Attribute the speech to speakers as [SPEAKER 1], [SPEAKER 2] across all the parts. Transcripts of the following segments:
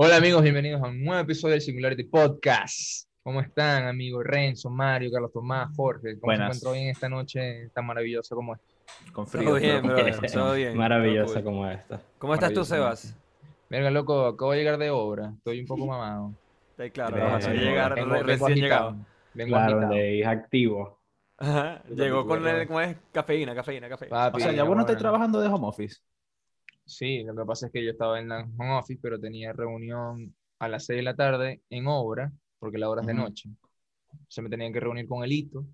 [SPEAKER 1] Hola amigos, bienvenidos a un nuevo episodio del Singularity Podcast. ¿Cómo están amigos? Renzo, Mario, Carlos Tomás, Jorge. ¿Cómo
[SPEAKER 2] Buenas.
[SPEAKER 1] se encuentran hoy en esta noche tan maravillosa como esta?
[SPEAKER 2] Con
[SPEAKER 3] Todo
[SPEAKER 2] frío.
[SPEAKER 3] bien,
[SPEAKER 2] pero
[SPEAKER 3] bro, todo bien.
[SPEAKER 2] Maravillosa
[SPEAKER 3] Todo
[SPEAKER 2] como esta.
[SPEAKER 3] ¿Cómo estás tú, Sebas?
[SPEAKER 1] Verga, loco, acabo de llegar de obra. Estoy un poco mamado.
[SPEAKER 3] Está claro,
[SPEAKER 2] Bien,
[SPEAKER 3] vas a
[SPEAKER 2] bien.
[SPEAKER 3] llegar
[SPEAKER 1] Vengo-
[SPEAKER 3] re-
[SPEAKER 1] vengo
[SPEAKER 3] recién llegado.
[SPEAKER 1] Vengo
[SPEAKER 2] Claro, de activo.
[SPEAKER 3] Ajá, Llegó con el, ¿cómo es? Cafeína, cafeína, cafeína.
[SPEAKER 1] Papi,
[SPEAKER 2] O sea, ya vos no estás
[SPEAKER 1] bueno.
[SPEAKER 2] trabajando de home office.
[SPEAKER 1] Sí, lo que pasa es que yo estaba en la home office, pero tenía reunión a las 6 de la tarde en obra, porque la hora es de noche. Se me tenían que reunir con el hito,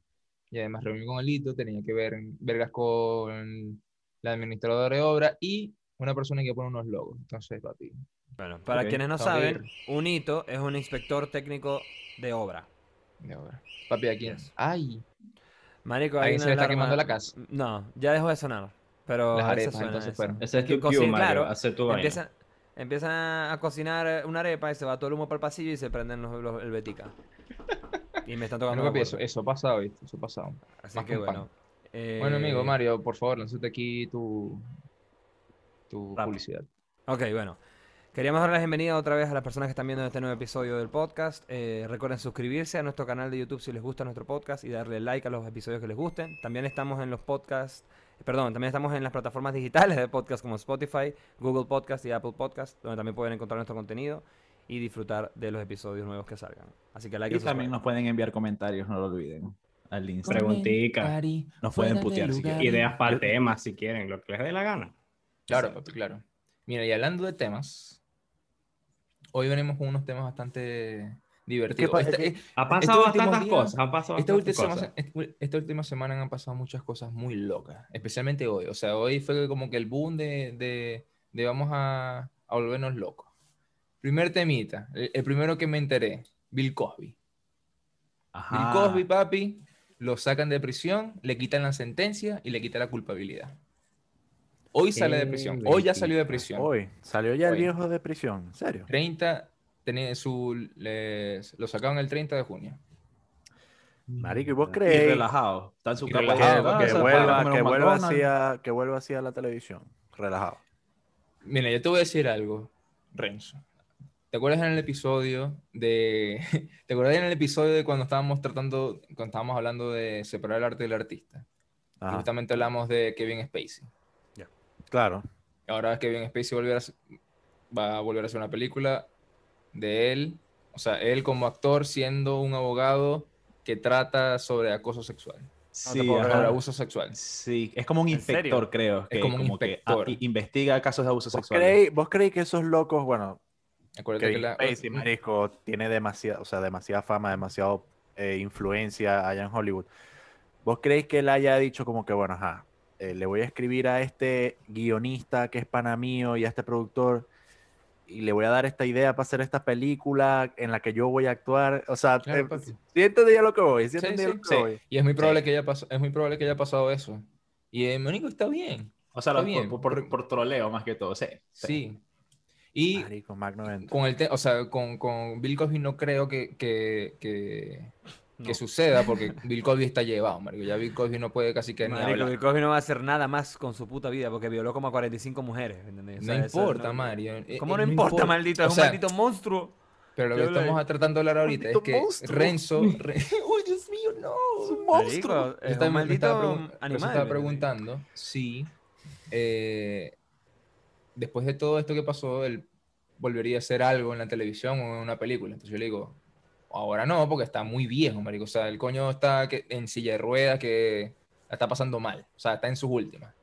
[SPEAKER 1] y además reunir con el hito, tenía que ver vergas con la administradora de obra y una persona que pone unos logos. Entonces, papi,
[SPEAKER 3] Bueno, para quienes no saben, un hito es un inspector técnico de obra.
[SPEAKER 1] de obra. Papi, aquí.
[SPEAKER 3] Yes.
[SPEAKER 1] ¡Ay!
[SPEAKER 3] Marico,
[SPEAKER 1] Ahí se le está
[SPEAKER 3] alarma-
[SPEAKER 1] quemando la casa.
[SPEAKER 3] No, ya dejó de sonar. Pero
[SPEAKER 1] Las arepas,
[SPEAKER 3] suena
[SPEAKER 1] entonces
[SPEAKER 3] eso.
[SPEAKER 1] fueron.
[SPEAKER 2] Ese es
[SPEAKER 3] Que
[SPEAKER 2] tu
[SPEAKER 3] cocina,
[SPEAKER 2] Mario.
[SPEAKER 3] claro,
[SPEAKER 2] Hace tu vaina.
[SPEAKER 3] Empiezan a cocinar una arepa y se va todo el humo para el pasillo y se prenden los, los- el betica. Y me están tocando
[SPEAKER 1] papi, eso, eso ha pasado, ¿viste? Eso ha pasado.
[SPEAKER 3] Así
[SPEAKER 1] más
[SPEAKER 3] que bueno. eh,
[SPEAKER 1] Bueno, amigo Mario, por favor, lánzate aquí tu, tu publicidad.
[SPEAKER 3] Ok, bueno. Queríamos dar la bienvenida otra vez a las personas que están viendo este nuevo episodio del podcast. Eh, recuerden suscribirse a nuestro canal de YouTube si les gusta nuestro podcast y darle like a los episodios que les gusten. También estamos en los podcasts, perdón, también estamos en las plataformas digitales de podcast como Spotify, Google Podcast y Apple Podcast, donde también pueden encontrar nuestro contenido y disfrutar de los episodios nuevos que salgan. Así que like
[SPEAKER 2] Y también nos pueden enviar comentarios, no lo olviden. Al Instagram. Preguntica. Nos pueden putear si quieren.
[SPEAKER 4] Ideas para temas, si quieren, lo que les dé la gana.
[SPEAKER 1] Claro,
[SPEAKER 2] Exacto.
[SPEAKER 1] papi, claro. Mira, y hablando de temas, hoy venimos con unos temas bastante divertidos.
[SPEAKER 2] pa-
[SPEAKER 1] Esta-
[SPEAKER 2] es
[SPEAKER 1] eh,
[SPEAKER 4] Ha pasado bastantes
[SPEAKER 1] días-
[SPEAKER 4] cosas, ha pasado
[SPEAKER 1] esta,
[SPEAKER 4] bastantes
[SPEAKER 1] última,
[SPEAKER 4] cosas.
[SPEAKER 1] esta- esta última semana han pasado muchas cosas muy locas, especialmente hoy. O sea, hoy fue como que el boom de, de, de vamos a, a volvernos locos. Primer temita, el, el primero que me enteré, Bill Cosby.
[SPEAKER 2] Ajá.
[SPEAKER 1] Bill Cosby, papi, lo sacan de prisión, le quitan la sentencia y le quitan la culpabilidad. Hoy sale de prisión. Hoy ya salió de prisión.
[SPEAKER 5] Hoy, salió ya el
[SPEAKER 1] Hoy.
[SPEAKER 5] viejo de prisión, ¿en serio?
[SPEAKER 1] 30, tenía su, les- lo sacaron el 30 de junio.
[SPEAKER 5] Marico, ¿y vos
[SPEAKER 2] Y
[SPEAKER 5] creéis
[SPEAKER 2] relajado. Está en su
[SPEAKER 1] Y
[SPEAKER 2] cama.
[SPEAKER 5] que, vuelva, que, vuelva
[SPEAKER 2] McDonald's.
[SPEAKER 5] así a, que vuelva así a la televisión? Relajado.
[SPEAKER 1] Mira, yo te voy a decir algo, Renzo. ¿Te acuerdas en el episodio de... ¿Te acuerdas en el episodio de cuando estábamos tratando, cuando estábamos hablando de separar el arte del artista?
[SPEAKER 5] Ajá,
[SPEAKER 1] justamente hablamos de Kevin Spacey.
[SPEAKER 5] claro.
[SPEAKER 1] Ahora Kevin Spacey volver a hacer- va a volver a hacer una película de él, o sea, él como actor siendo un abogado que trata sobre acoso sexual,
[SPEAKER 2] Sí,
[SPEAKER 1] sobre abuso sexual.
[SPEAKER 2] Sí, es como un
[SPEAKER 3] ¿En
[SPEAKER 2] inspector, creo. Que
[SPEAKER 1] como un
[SPEAKER 2] como que,
[SPEAKER 1] inspector.
[SPEAKER 2] ah, i- investiga casos de abuso
[SPEAKER 5] ¿Vos
[SPEAKER 2] sexual.
[SPEAKER 5] ¿Vos creéis que esos locos, bueno,
[SPEAKER 1] Acuérdate que
[SPEAKER 5] Kevin
[SPEAKER 1] la...
[SPEAKER 5] Spacey, marico, tiene demasiada, o sea, demasiada fama, demasiada eh, influencia allá en Hollywood. ¿Vos creéis que él haya dicho como que, bueno, ajá, eh, le voy a escribir a este guionista que es pana mío y a este productor y le voy a dar esta idea para hacer esta película en la que yo voy a actuar? O sea,
[SPEAKER 1] Claro,
[SPEAKER 5] eh,
[SPEAKER 1] papi.
[SPEAKER 5] ¿sí entendí a lo que voy? ¿Sí
[SPEAKER 1] Sí,
[SPEAKER 5] entendí a
[SPEAKER 1] sí,
[SPEAKER 5] lo que
[SPEAKER 1] sí.
[SPEAKER 5] voy?
[SPEAKER 1] Y es muy probable
[SPEAKER 2] Sí.
[SPEAKER 1] que haya pasado, es muy probable que haya pasado eso. Y eh, Mónico está bien,
[SPEAKER 2] O sea,
[SPEAKER 1] Está
[SPEAKER 2] lo-
[SPEAKER 1] bien,
[SPEAKER 2] por, por- troleo más que todo. Sí.
[SPEAKER 1] sí. Y
[SPEAKER 5] Marico,
[SPEAKER 1] con el o sea, con, con Bill Cosby no creo que, que, que, que suceda porque Bill Cosby está llevado, marico. Ya Bill Cosby no puede casi que ni
[SPEAKER 3] Marico,
[SPEAKER 1] hablar.
[SPEAKER 3] Bill Cosby no va a hacer nada más con su puta vida porque violó como a 45 mujeres. ¿entendés? O
[SPEAKER 1] No
[SPEAKER 3] sea,
[SPEAKER 1] importa,
[SPEAKER 3] no-
[SPEAKER 1] Mario.
[SPEAKER 3] ¿Cómo
[SPEAKER 1] eh,
[SPEAKER 3] no, importa, maldito?
[SPEAKER 1] O
[SPEAKER 3] Es un maldito monstruo.
[SPEAKER 1] Pero lo
[SPEAKER 3] ¿Qué
[SPEAKER 1] que estamos tratando de hablar ahorita es que
[SPEAKER 5] monstruo.
[SPEAKER 1] Renzo... Re- ¡Uy, Dios mío, no!
[SPEAKER 3] Marico,
[SPEAKER 1] Yo
[SPEAKER 3] es
[SPEAKER 1] estaba-
[SPEAKER 3] un
[SPEAKER 1] me
[SPEAKER 3] maldito
[SPEAKER 1] estaba
[SPEAKER 3] animal.
[SPEAKER 1] estaba preguntando si eh, después de todo esto que pasó, él volvería a hacer algo en la televisión o en una película. Entonces yo le digo, ahora no, porque está muy viejo, marico. O sea, el coño está que- en silla de ruedas que la está pasando mal. O sea, está en sus últimas.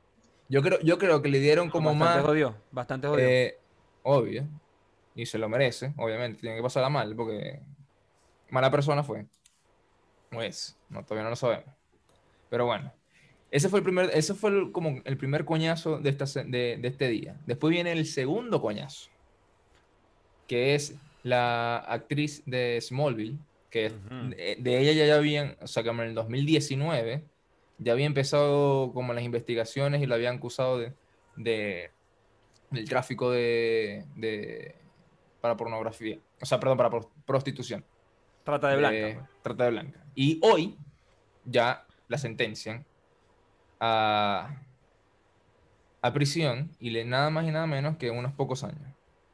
[SPEAKER 1] Yo creo, yo creo que le dieron como
[SPEAKER 3] bastante
[SPEAKER 1] más...
[SPEAKER 3] jodido, bastante jodido.
[SPEAKER 1] Eh, obvio. Y se lo merece, obviamente. Tiene que pasarla mal, porque mala persona fue. Pues, no, todavía no lo sabemos. Pero bueno. Ese fue el primer, ese fue el- como el primer coñazo de, esta, se- de, de este día. Después viene el segundo coñazo. Que es la actriz de Smallville. Que de, de ella ya, ya habían, o sea, como en el 2019, ya había empezado como las investigaciones y la habían acusado de, de del tráfico de, de- para pornografía. O sea, perdón, para pro- prostitución.
[SPEAKER 3] Trata de blanca. pues.
[SPEAKER 1] trata de blanca. Y hoy ya la sentencian a a prisión y le nada más y nada menos que unos pocos años.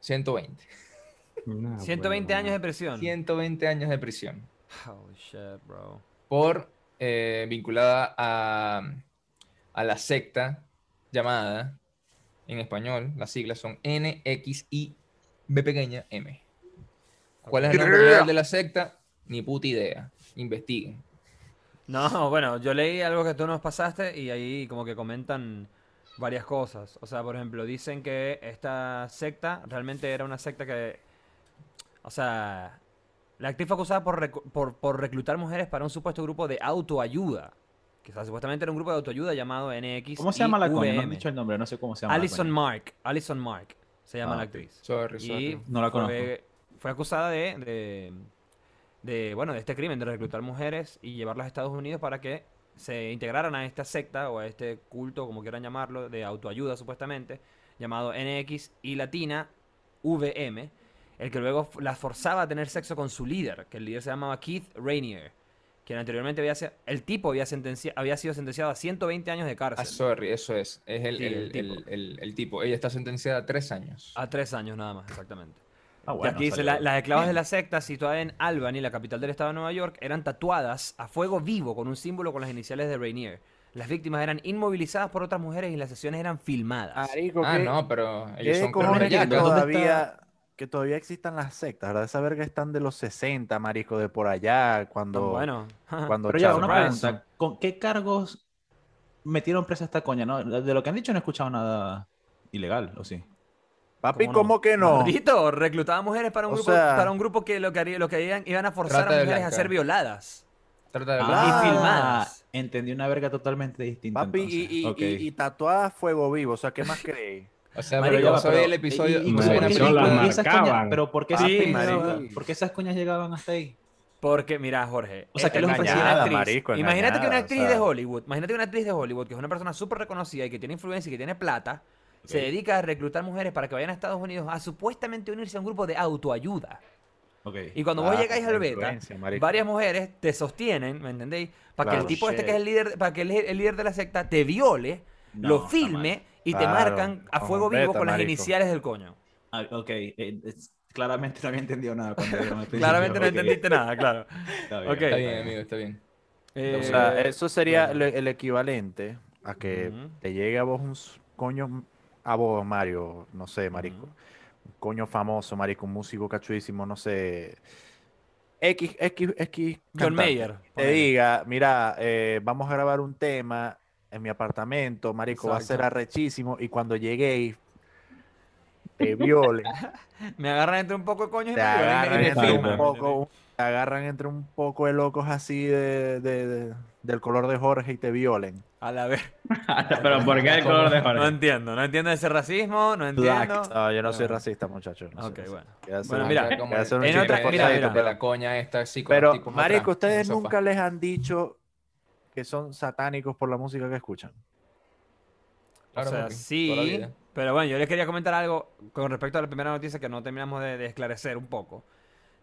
[SPEAKER 1] 120.
[SPEAKER 4] Nah,
[SPEAKER 3] 120 años de prisión.
[SPEAKER 1] 120 años de prisión.
[SPEAKER 3] Holy shit, bro.
[SPEAKER 1] Por eh, vinculada a, a la secta llamada, en español, las siglas son NXI B pequeña M. ¿Cuál es el nombre real de la secta? Ni puta idea. Investiguen.
[SPEAKER 3] No, bueno, yo leí algo que tú nos pasaste y ahí como que comentan varias cosas. O sea, por ejemplo, dicen que esta secta realmente era una secta que... O sea, la actriz fue acusada por, por, por reclutar mujeres para un supuesto grupo de autoayuda. Que o sea, supuestamente era un grupo de autoayuda llamado NX.
[SPEAKER 2] ¿Cómo se llama la coña? No han dicho el nombre, no sé cómo se llama. la
[SPEAKER 3] Alison. Mark. Alison Mark se llama
[SPEAKER 2] Ah,
[SPEAKER 3] la actriz.
[SPEAKER 1] Sorry,
[SPEAKER 3] Y
[SPEAKER 1] sorry.
[SPEAKER 2] No la conozco.
[SPEAKER 3] Fue, fue acusada de, de, de, bueno, de este crimen, de reclutar mujeres y llevarlas a Estados Unidos para que se integraran a esta secta o a este culto, como quieran llamarlo, de autoayuda supuestamente, llamado NX y Latina VM, el que luego las forzaba a tener sexo con su líder, que el líder se llamaba Keith Rainier, quien anteriormente había sido, el tipo había, sentencia- había sido sentenciado a 120 años de
[SPEAKER 1] Ah,
[SPEAKER 3] cárcel.
[SPEAKER 1] sorry, eso es. Es el,
[SPEAKER 3] Sí,
[SPEAKER 1] el-
[SPEAKER 3] el tipo.
[SPEAKER 1] el- el- el tipo. Ella está sentenciada a tres años.
[SPEAKER 3] A tres años nada más, exactamente.
[SPEAKER 2] Ah,
[SPEAKER 3] Y
[SPEAKER 2] bueno,
[SPEAKER 3] aquí dice. "La- las esclavas de la secta situada en Albany, la capital del estado de Nueva York, eran tatuadas a fuego vivo con un símbolo con las iniciales de Rainier. Las víctimas eran inmovilizadas por otras mujeres y las sesiones eran filmadas.
[SPEAKER 1] Ah,
[SPEAKER 5] ¿qué-
[SPEAKER 1] no, pero
[SPEAKER 5] ¿Qué
[SPEAKER 1] ellos son
[SPEAKER 5] cojones que
[SPEAKER 1] cremallacas.
[SPEAKER 2] ¿dónde
[SPEAKER 5] todavía, que todavía existan las sectas? ¿verdad? Esa verga están de los 60, marico, de por allá, cuando,
[SPEAKER 3] bueno,
[SPEAKER 5] cuando
[SPEAKER 2] Pero ya, una pregunta. ¿Con qué cargos metieron presa esta coña? ¿no? De lo que han dicho no he escuchado nada ilegal, ¿o sí?
[SPEAKER 5] Papi,
[SPEAKER 3] ¿cómo
[SPEAKER 5] ¿cómo,
[SPEAKER 3] no?
[SPEAKER 5] que no?
[SPEAKER 3] Maldito, reclutaba mujeres para un
[SPEAKER 5] O
[SPEAKER 3] grupo,
[SPEAKER 5] sea-
[SPEAKER 3] para un grupo que lo que, haría- lo que harían, iban a forzar
[SPEAKER 1] Trata
[SPEAKER 3] a mujeres a ser violadas.
[SPEAKER 1] Trata de
[SPEAKER 5] Ah.
[SPEAKER 3] Y filmadas.
[SPEAKER 2] Entendí una verga totalmente distinta.
[SPEAKER 5] Papi, y, y,
[SPEAKER 2] Ok.
[SPEAKER 5] y, y tatuada a fuego vivo, o sea, ¿qué más creéis?
[SPEAKER 1] O sea,
[SPEAKER 3] Marico,
[SPEAKER 1] pero yo soy
[SPEAKER 2] pero-
[SPEAKER 1] el episodio.
[SPEAKER 2] y- y-
[SPEAKER 1] yo
[SPEAKER 2] y-
[SPEAKER 1] soy
[SPEAKER 2] ¿por
[SPEAKER 1] una
[SPEAKER 2] qué-
[SPEAKER 4] Eso
[SPEAKER 1] película-
[SPEAKER 4] la
[SPEAKER 2] por qué esas coñas-. Pero ¿por qué, esas,
[SPEAKER 3] marico.
[SPEAKER 2] ¿por qué esas coñas llegaban hasta ahí?
[SPEAKER 3] Porque, mira, Jorge.
[SPEAKER 2] O sea,
[SPEAKER 3] eh,
[SPEAKER 2] que ofrecían-
[SPEAKER 3] una actriz-
[SPEAKER 5] marico,
[SPEAKER 3] imagínate que una
[SPEAKER 5] engañada,
[SPEAKER 3] actriz
[SPEAKER 5] o sea.
[SPEAKER 3] de Hollywood, imagínate que una actriz de Hollywood, que es una persona súper reconocida y que tiene influencia y que tiene plata, se dedica a reclutar mujeres para que vayan a Estados Unidos a supuestamente unirse a un grupo de autoayuda. Y cuando vos
[SPEAKER 5] Ah,
[SPEAKER 3] llegáis al beta,
[SPEAKER 5] marico.
[SPEAKER 3] varias mujeres te sostienen, ¿me entendéis? Para que el tipo este que es el líder, para que el, el líder de la secta te viole,
[SPEAKER 2] No,
[SPEAKER 3] lo filme y te marcan a fuego vivo
[SPEAKER 5] beta,
[SPEAKER 3] con las
[SPEAKER 5] marico.
[SPEAKER 3] iniciales del coño.
[SPEAKER 2] Ah, ok. eh, es- claramente no había entendido nada cuando
[SPEAKER 3] Claramente no entendiste nada, claro.
[SPEAKER 2] está bien,
[SPEAKER 3] Ok.
[SPEAKER 1] Está
[SPEAKER 2] está
[SPEAKER 1] bien, amigo, está bien.
[SPEAKER 3] Eh,
[SPEAKER 5] O sea, eso sería
[SPEAKER 3] bueno.
[SPEAKER 5] el, el equivalente a que te llegue a vos un coño, a vos, Mario, no sé, marico, un coño famoso, marico, un músico cachudísimo, no sé, X, X, X,
[SPEAKER 3] John Mayer.
[SPEAKER 5] te diga, mira, eh, vamos a grabar un tema en mi apartamento, marico, va a ser
[SPEAKER 3] Exacto.
[SPEAKER 5] arrechísimo, y cuando lleguéis, te violen,
[SPEAKER 3] Me agarran entre un poco de coño y
[SPEAKER 5] te
[SPEAKER 3] me
[SPEAKER 5] agarran
[SPEAKER 3] y me
[SPEAKER 5] entre un poco, te agarran entre un poco de locos así de, de- de- del color de Jorge y te violen.
[SPEAKER 3] A la vez.
[SPEAKER 4] Pero ¿por qué el color de
[SPEAKER 3] No
[SPEAKER 4] Jorge?
[SPEAKER 3] entiendo, no entiendo ese racismo, no entiendo.
[SPEAKER 5] No, yo no soy racista, muchachos. no
[SPEAKER 3] Ok,
[SPEAKER 5] racista.
[SPEAKER 3] bueno.
[SPEAKER 5] Quiero hacer
[SPEAKER 3] Bueno,
[SPEAKER 5] un-
[SPEAKER 3] mira,
[SPEAKER 1] Acá como
[SPEAKER 5] quiero hacer un
[SPEAKER 3] en otra- mira, mira.
[SPEAKER 1] de la coña esta así con
[SPEAKER 5] Pero, marico, ustedes nunca les han dicho que son satánicos por la música que escuchan.
[SPEAKER 1] Claro,
[SPEAKER 3] o sea, sí, pero bueno, yo les quería comentar algo con respecto a la primera noticia que no terminamos de, de esclarecer un poco.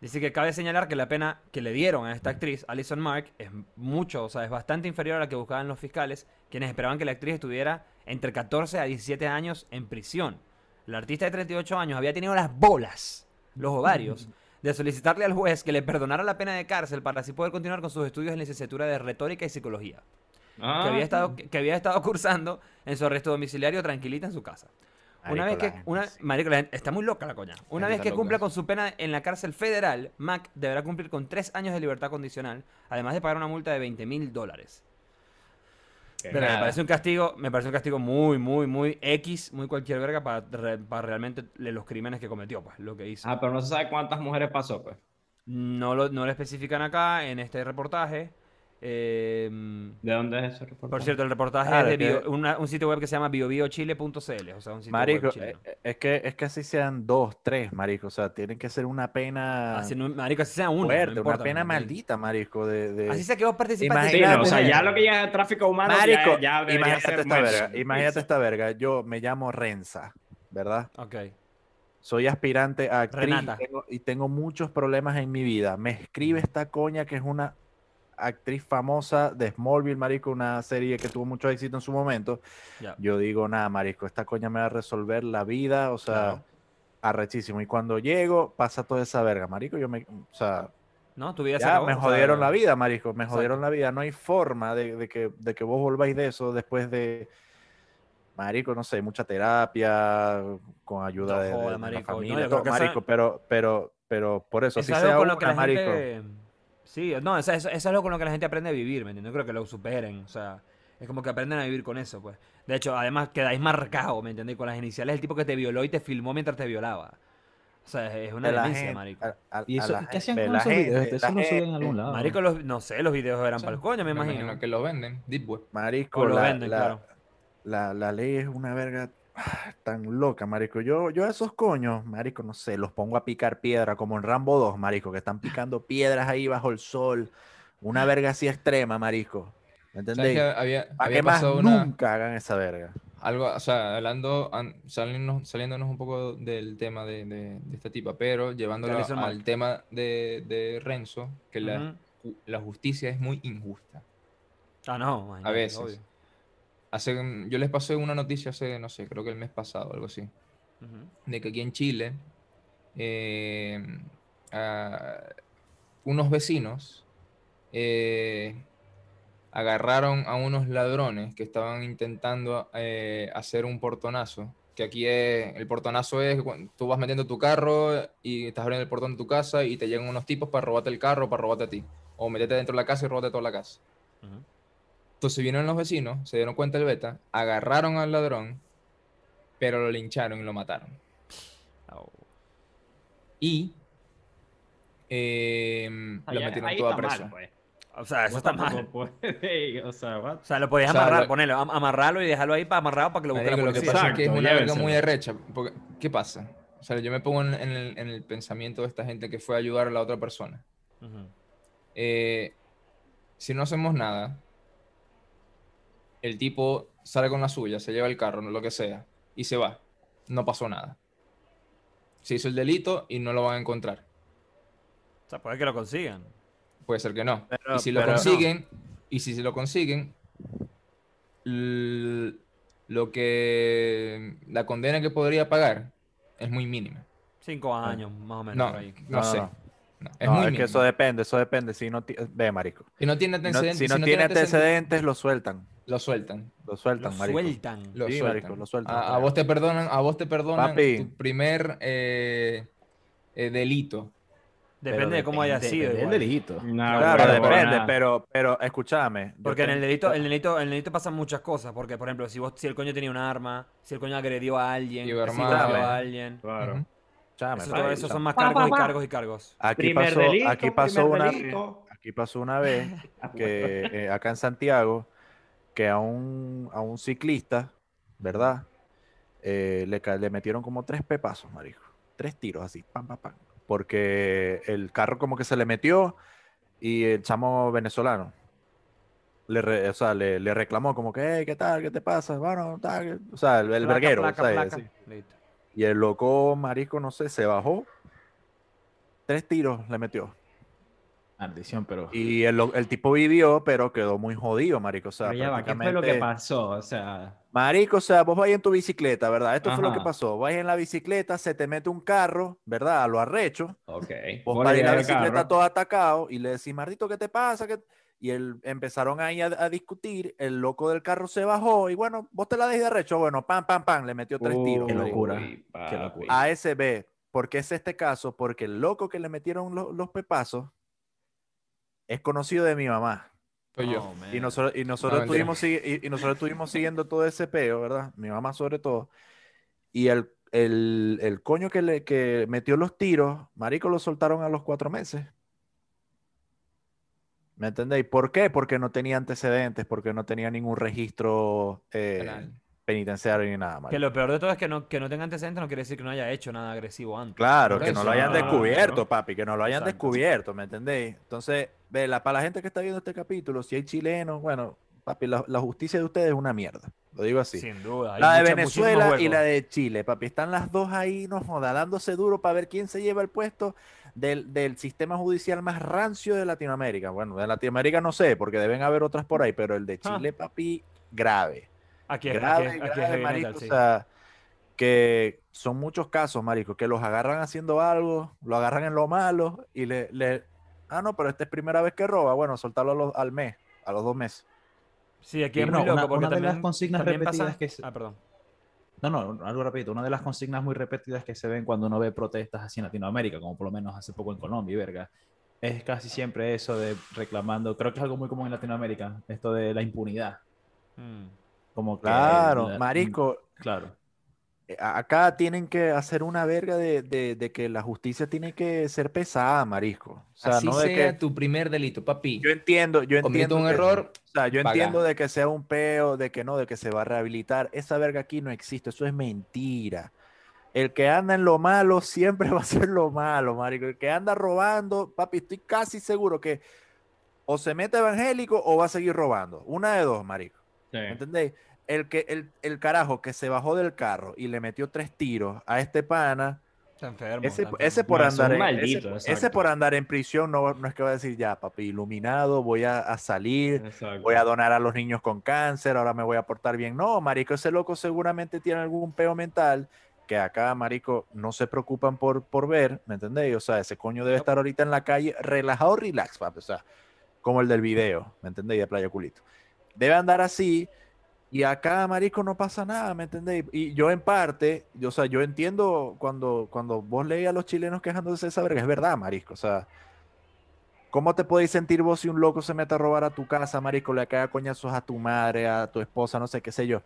[SPEAKER 3] Dice que cabe señalar que la pena que le dieron a esta actriz, Alison Mark, es mucho, o sea, es bastante inferior a la que buscaban los fiscales, quienes esperaban que la actriz estuviera entre 14 a 17 años en prisión. La artista de 38 años había tenido las bolas, los ovarios, de solicitarle al juez que le perdonara la pena de cárcel para así poder continuar con sus estudios en licenciatura de retórica y psicología
[SPEAKER 4] Ah,
[SPEAKER 3] que había estado que había estado cursando en su arresto domiciliario tranquilita en su casa. Una vez que una
[SPEAKER 5] sí.
[SPEAKER 3] marico, la gente- está muy loca la coña. Una vez que
[SPEAKER 1] loca.
[SPEAKER 3] cumpla con su pena en la cárcel federal, Mac deberá cumplir con tres años de libertad condicional, además de pagar una multa de 20 mil dólares. Verga, Me parece un castigo, me parece un castigo muy, muy, muy X, muy cualquier verga para, re- para realmente le- los crímenes que cometió, pues, lo que hizo.
[SPEAKER 4] Ah, pero no se sabe cuántas mujeres pasó, pues.
[SPEAKER 3] No lo, no lo especifican acá en este reportaje. Eh,
[SPEAKER 4] ¿De dónde es ese reportaje?
[SPEAKER 3] Por cierto, el reportaje es de
[SPEAKER 5] es
[SPEAKER 3] Bio- una- un sitio web que se llama biobiochile.cl, o sea, un sitio
[SPEAKER 5] Marico,
[SPEAKER 3] web
[SPEAKER 5] eh, es que, es que así sean dos, tres, marico. O sea, tienen que ser una pena
[SPEAKER 3] Así no- marico, así sea una, no
[SPEAKER 5] fuerte,
[SPEAKER 3] importa,
[SPEAKER 5] una pena maldita, marico. De, de-
[SPEAKER 3] Así sea que vos participaste.
[SPEAKER 4] Sí, o sea, ya lo que ya es tráfico humano, ya-
[SPEAKER 5] Marico,
[SPEAKER 4] ya, debería
[SPEAKER 5] imagínate
[SPEAKER 4] ser
[SPEAKER 5] esta verga, imagínate esta verga. Yo me llamo Renza, ¿verdad?
[SPEAKER 3] Ok.
[SPEAKER 5] Soy aspirante a actriz y tengo, y tengo muchos problemas en mi vida. Me escribe esta coña que es una actriz famosa de Smallville, marico, una serie que tuvo mucho éxito en su momento. Yo digo, nada, marico, esta coña me va a resolver la vida, o sea,
[SPEAKER 3] Claro.
[SPEAKER 5] arrechísimo. Y cuando llego, pasa toda esa verga, marico, yo me, o sea,
[SPEAKER 3] ¿No? Tu vida se
[SPEAKER 5] ya
[SPEAKER 3] acabó,
[SPEAKER 5] me
[SPEAKER 3] o sea,
[SPEAKER 5] jodieron la vida, marico, me
[SPEAKER 3] Exacto.
[SPEAKER 5] jodieron la vida. No hay forma de, de que, de que vos volváis de eso después de, marico, no sé, mucha terapia, con ayuda
[SPEAKER 3] No
[SPEAKER 5] de, de-
[SPEAKER 3] joda,
[SPEAKER 5] de la
[SPEAKER 3] no,
[SPEAKER 5] familia, todo, pero, pero, pero por eso,
[SPEAKER 3] algo
[SPEAKER 5] sea una,
[SPEAKER 3] la
[SPEAKER 5] marico.
[SPEAKER 3] Sí, no, eso, eso- eso es algo con lo que la gente aprende a vivir, ¿me entiendes? No creo que lo superen, o sea, es como que aprenden a vivir con eso, pues. De hecho, además quedáis marcado, ¿me entiendes? Con las iniciales del tipo que te violó y te filmó mientras te violaba. O sea, es una
[SPEAKER 5] de la
[SPEAKER 3] demencia,
[SPEAKER 5] gente,
[SPEAKER 3] marico.
[SPEAKER 5] a- a-
[SPEAKER 2] ¿Y
[SPEAKER 5] a
[SPEAKER 2] eso, qué hacían con esos videos?
[SPEAKER 5] gente,
[SPEAKER 2] Eso lo suben en
[SPEAKER 5] gente,
[SPEAKER 2] algún lado.
[SPEAKER 3] Marico, los, no sé, los videos eran
[SPEAKER 1] Sí,
[SPEAKER 3] para el coño, me
[SPEAKER 1] Me
[SPEAKER 3] imagino.
[SPEAKER 1] imagino que lo venden, Deep Web.
[SPEAKER 5] Marico,
[SPEAKER 3] O lo
[SPEAKER 5] la,
[SPEAKER 3] venden,
[SPEAKER 5] la-
[SPEAKER 3] claro.
[SPEAKER 5] la, la ley es una verga tan loca, marico. Yo, yo a esos coños, marico, no sé, los pongo a picar piedra, como en Rambo 2, marico, que están picando piedras ahí bajo el sol. Una verga así extrema, marico. ¿Me
[SPEAKER 1] ¿Sabes
[SPEAKER 5] entendéis?
[SPEAKER 1] que había,
[SPEAKER 5] Para
[SPEAKER 1] había
[SPEAKER 5] que más
[SPEAKER 1] pasado una,
[SPEAKER 5] nunca hagan esa verga.
[SPEAKER 1] algo, o sea, hablando, an- saliéndonos, saliéndonos un poco del tema de, de- de esta tipa, pero llevándolo al tema de, de Renzo, que la,
[SPEAKER 3] Ujú.
[SPEAKER 1] ju- la justicia es muy injusta.
[SPEAKER 3] Ah, no, imagínate,
[SPEAKER 1] veces.
[SPEAKER 3] obvio.
[SPEAKER 1] Hace, yo les pasé una noticia hace, no sé, creo que el mes pasado, algo así, de que aquí en Chile eh, unos vecinos eh, agarraron a unos ladrones que estaban intentando eh, hacer un portonazo. Que aquí es, el portonazo es cuando tú vas metiendo tu carro y estás abriendo el portón de tu casa y te llegan unos tipos para robarte el carro, para robarte a ti. O meterte dentro de la casa y robarte toda la casa. Entonces vinieron los vecinos, se dieron cuenta del beta, agarraron al ladrón, pero lo lincharon y lo mataron. Y eh, lo metieron
[SPEAKER 4] ahí
[SPEAKER 1] todo a
[SPEAKER 4] mal,
[SPEAKER 1] preso.
[SPEAKER 4] pues.
[SPEAKER 3] O sea, eso está mal.
[SPEAKER 4] o sea, what?
[SPEAKER 3] O sea, lo podías
[SPEAKER 1] O sea,
[SPEAKER 3] amarrar,
[SPEAKER 1] lo-
[SPEAKER 3] ponerlo, am- amarrarlo y dejarlo ahí para amarrado para que lo busque la
[SPEAKER 1] lo que pasa es que es una verga muy arrecha. Porque, ¿Qué pasa? O sea, yo me pongo en, en el, en el pensamiento de esta gente que fue a ayudar a la otra persona. Eh, si no hacemos nada, el tipo sale con la suya, se lleva el carro, lo que sea, y se va. No pasó nada. Se hizo el delito y no lo van a encontrar.
[SPEAKER 3] O sea, puede que lo consigan.
[SPEAKER 1] Puede ser que no.
[SPEAKER 5] Pero-
[SPEAKER 1] y si lo consiguen, y si se lo consiguen, lo que la condena que podría pagar es muy mínima.
[SPEAKER 3] Cinco años, más o menos,
[SPEAKER 1] No,
[SPEAKER 3] por ahí.
[SPEAKER 1] no,
[SPEAKER 5] No,
[SPEAKER 1] sé.
[SPEAKER 5] No.
[SPEAKER 1] Es
[SPEAKER 5] No,
[SPEAKER 1] muy
[SPEAKER 5] es que eso depende, eso depende. Si no, ve, marico.
[SPEAKER 1] Si no tiene
[SPEAKER 5] Si no,
[SPEAKER 1] antecedentes,
[SPEAKER 5] si no tiene antecedentes, lo sueltan.
[SPEAKER 1] lo sueltan.
[SPEAKER 5] Lo
[SPEAKER 3] Lo
[SPEAKER 5] sueltan, marico.
[SPEAKER 3] sueltan.
[SPEAKER 1] Lo sueltan.
[SPEAKER 5] marico, lo sueltan.
[SPEAKER 1] A, a vos te perdonan, a vos te perdonan
[SPEAKER 5] Papi.
[SPEAKER 1] tu primer eh, eh, delito.
[SPEAKER 3] Depende
[SPEAKER 5] Pero
[SPEAKER 3] de cómo haya
[SPEAKER 2] Depende
[SPEAKER 3] sido.
[SPEAKER 2] del
[SPEAKER 3] igual.
[SPEAKER 2] delito.
[SPEAKER 4] No,
[SPEAKER 5] Claro, depende, pero, pero escúchame.
[SPEAKER 3] Porque en el delito, en el delito, en el delito pasan muchas cosas. Porque, por ejemplo, si vos, si el coño tenía un arma, si el coño agredió a alguien, si
[SPEAKER 5] claro.
[SPEAKER 3] a alguien.
[SPEAKER 4] Claro.
[SPEAKER 5] Escúchame,
[SPEAKER 3] Eso, todo eso son más
[SPEAKER 4] Pa,
[SPEAKER 3] cargos
[SPEAKER 4] pa,
[SPEAKER 3] y
[SPEAKER 4] pa.
[SPEAKER 3] cargos y cargos.
[SPEAKER 5] Aquí pasó,
[SPEAKER 4] delito,
[SPEAKER 5] aquí pasó una,
[SPEAKER 4] delito.
[SPEAKER 5] aquí pasó una vez que eh, acá en Santiago que a un, a un ciclista, ¿verdad? Eh, le, le metieron como tres pepazos, marico. Tres tiros así, pam, pam, pam. Porque el carro como que se le metió y el chamo venezolano le, re- o sea, le, le reclamó como que, hey, ¿qué tal? ¿Qué te pasa? Bueno, tal. O sea, el, el
[SPEAKER 3] Placa,
[SPEAKER 5] verguero.
[SPEAKER 3] placa,
[SPEAKER 5] o sea,
[SPEAKER 3] placa.
[SPEAKER 5] sí. Y el loco, marico, no sé, se bajó. Tres tiros le metió.
[SPEAKER 2] Maldición, pero.
[SPEAKER 5] Y el, el tipo vivió, pero quedó muy jodido, marico. O sea,
[SPEAKER 4] Pero ya va, ¿qué fue lo que
[SPEAKER 5] prácticamente-
[SPEAKER 4] pasó? O sea,
[SPEAKER 5] Marico, o sea, vos vais en tu bicicleta, ¿verdad? Esto fue lo que pasó. Vais en la bicicleta, se te mete un carro, ¿verdad? A lo arrecho.
[SPEAKER 4] ok.
[SPEAKER 5] Vos vas en la bicicleta
[SPEAKER 4] carro.
[SPEAKER 5] todo atacado y le decís, Mardito, ¿qué te pasa? ¿Qué-?" Y él, empezaron ahí a, a discutir. El loco del carro se bajó y bueno, vos te la dejas de arrecho. Bueno, pam, pam, pam, le metió tres tiros.
[SPEAKER 2] Qué locura, qué locura.
[SPEAKER 5] ASB. ¿Por qué es este caso? Porque el loco que le metieron lo- los pepazos es conocido de mi mamá.
[SPEAKER 3] Oh.
[SPEAKER 5] Y nosotros, y nosotros, estuvimos, y, y nosotros estuvimos siguiendo todo ese peo, ¿verdad? Mi mamá sobre todo. Y el, el, el coño que, le, que metió los tiros, marico, lo soltaron a los cuatro meses. ¿Me entendéis? ¿Por qué? Porque no tenía antecedentes, porque no tenía ningún registro eh, penitenciario ni nada.
[SPEAKER 3] Que
[SPEAKER 5] marico.
[SPEAKER 3] lo peor de todo es que no, que no tenga antecedentes no quiere decir que no haya hecho nada agresivo antes.
[SPEAKER 5] Claro, que no lo hayan
[SPEAKER 1] no,
[SPEAKER 5] descubierto, papi, que no lo hayan
[SPEAKER 3] Exacto.
[SPEAKER 5] descubierto, ¿me entendéis? Entonces, ve, la, para la gente que está viendo este capítulo, si hay chilenos, bueno, papi, la, la justicia de ustedes es una mierda, lo digo así.
[SPEAKER 3] Sin duda.
[SPEAKER 5] la de
[SPEAKER 3] mucha-
[SPEAKER 5] Venezuela y la de Chile, papi, están las dos ahí, no joda, dándose duro para ver quién se lleva el puesto del, del sistema judicial más rancio de Latinoamérica. Bueno, de Latinoamérica no sé, porque deben haber otras por ahí, pero el de
[SPEAKER 3] Ah.
[SPEAKER 5] Chile, papi, grave.
[SPEAKER 3] Aquí es,
[SPEAKER 5] grave,
[SPEAKER 3] aquí es- aquí es
[SPEAKER 5] grave,
[SPEAKER 3] heavy
[SPEAKER 5] marico,
[SPEAKER 3] metal, sí.
[SPEAKER 5] O sea, que son muchos casos, marico, que los agarran haciendo algo, lo agarran en lo malo y le, le ah, no, pero esta es primera vez que roba, bueno, soltarlo a los- al mes, a los dos meses.
[SPEAKER 3] Sí, aquí es
[SPEAKER 2] No,
[SPEAKER 3] muy loco
[SPEAKER 2] una-
[SPEAKER 3] porque
[SPEAKER 2] una de las
[SPEAKER 3] también,
[SPEAKER 2] consignas
[SPEAKER 3] también
[SPEAKER 2] repetidas
[SPEAKER 3] pasa...
[SPEAKER 2] que
[SPEAKER 3] Ah, perdón.
[SPEAKER 2] No, no, algo rapidito. Una de las consignas muy repetidas que se ven cuando uno ve protestas así en Latinoamérica, como por lo menos hace poco en Colombia y verga, es casi siempre eso de reclamando, creo que es algo muy común en Latinoamérica, esto de la impunidad.
[SPEAKER 3] Mm.
[SPEAKER 2] Como que
[SPEAKER 5] Claro,
[SPEAKER 2] la-
[SPEAKER 5] marico,
[SPEAKER 2] Claro.
[SPEAKER 5] Eh, acá tienen que hacer una verga de, de- de que la justicia tiene que ser pesada, marisco. O sea,
[SPEAKER 1] Así
[SPEAKER 5] no de
[SPEAKER 1] sea
[SPEAKER 5] que
[SPEAKER 1] tu primer delito, papi.
[SPEAKER 5] yo entiendo, yo entiendo
[SPEAKER 1] un
[SPEAKER 5] que-
[SPEAKER 1] error,
[SPEAKER 5] O sea, yo
[SPEAKER 1] paga.
[SPEAKER 5] entiendo de que sea un peo, de que no, de que se va a rehabilitar. Esa verga aquí no existe, eso es mentira. El que anda en lo malo siempre va a ser lo malo, marico. El que anda robando, papi, estoy casi seguro que o se mete evangélico o va a seguir robando. Una de dos, marico.
[SPEAKER 4] Sí.
[SPEAKER 5] ¿Me entendéis? El, que, el, el carajo que se bajó del carro y le metió tres tiros a este pana,
[SPEAKER 3] enfermo.
[SPEAKER 5] ese, por
[SPEAKER 4] No,
[SPEAKER 5] andar en,
[SPEAKER 4] maldito,
[SPEAKER 5] ese, ese
[SPEAKER 4] exacto.
[SPEAKER 5] por andar en prisión no, no es que va a decir ya, papi, iluminado, voy a, a salir,
[SPEAKER 4] Exacto.
[SPEAKER 5] voy a donar a los niños con cáncer, ahora me voy a portar bien. No, marico, ese loco seguramente tiene algún peo mental que acá, marico, no se preocupan por, por ver, ¿me entendéis? O sea, ese coño debe estar ahorita en la calle relajado, relax, papi, o sea, como el del video, ¿me entendéis? De Playa Culito. Debe andar así y acá, marico, no pasa nada, ¿me entendéis? Y yo en parte, yo, o sea, yo entiendo cuando, cuando vos leís a los chilenos quejándose de esa verga, es verdad, marico, o sea, ¿Cómo te podéis sentir vos si un loco se mete a robar a tu casa, marico, le cae a coñazos a tu madre, a tu esposa, no sé qué sé yo?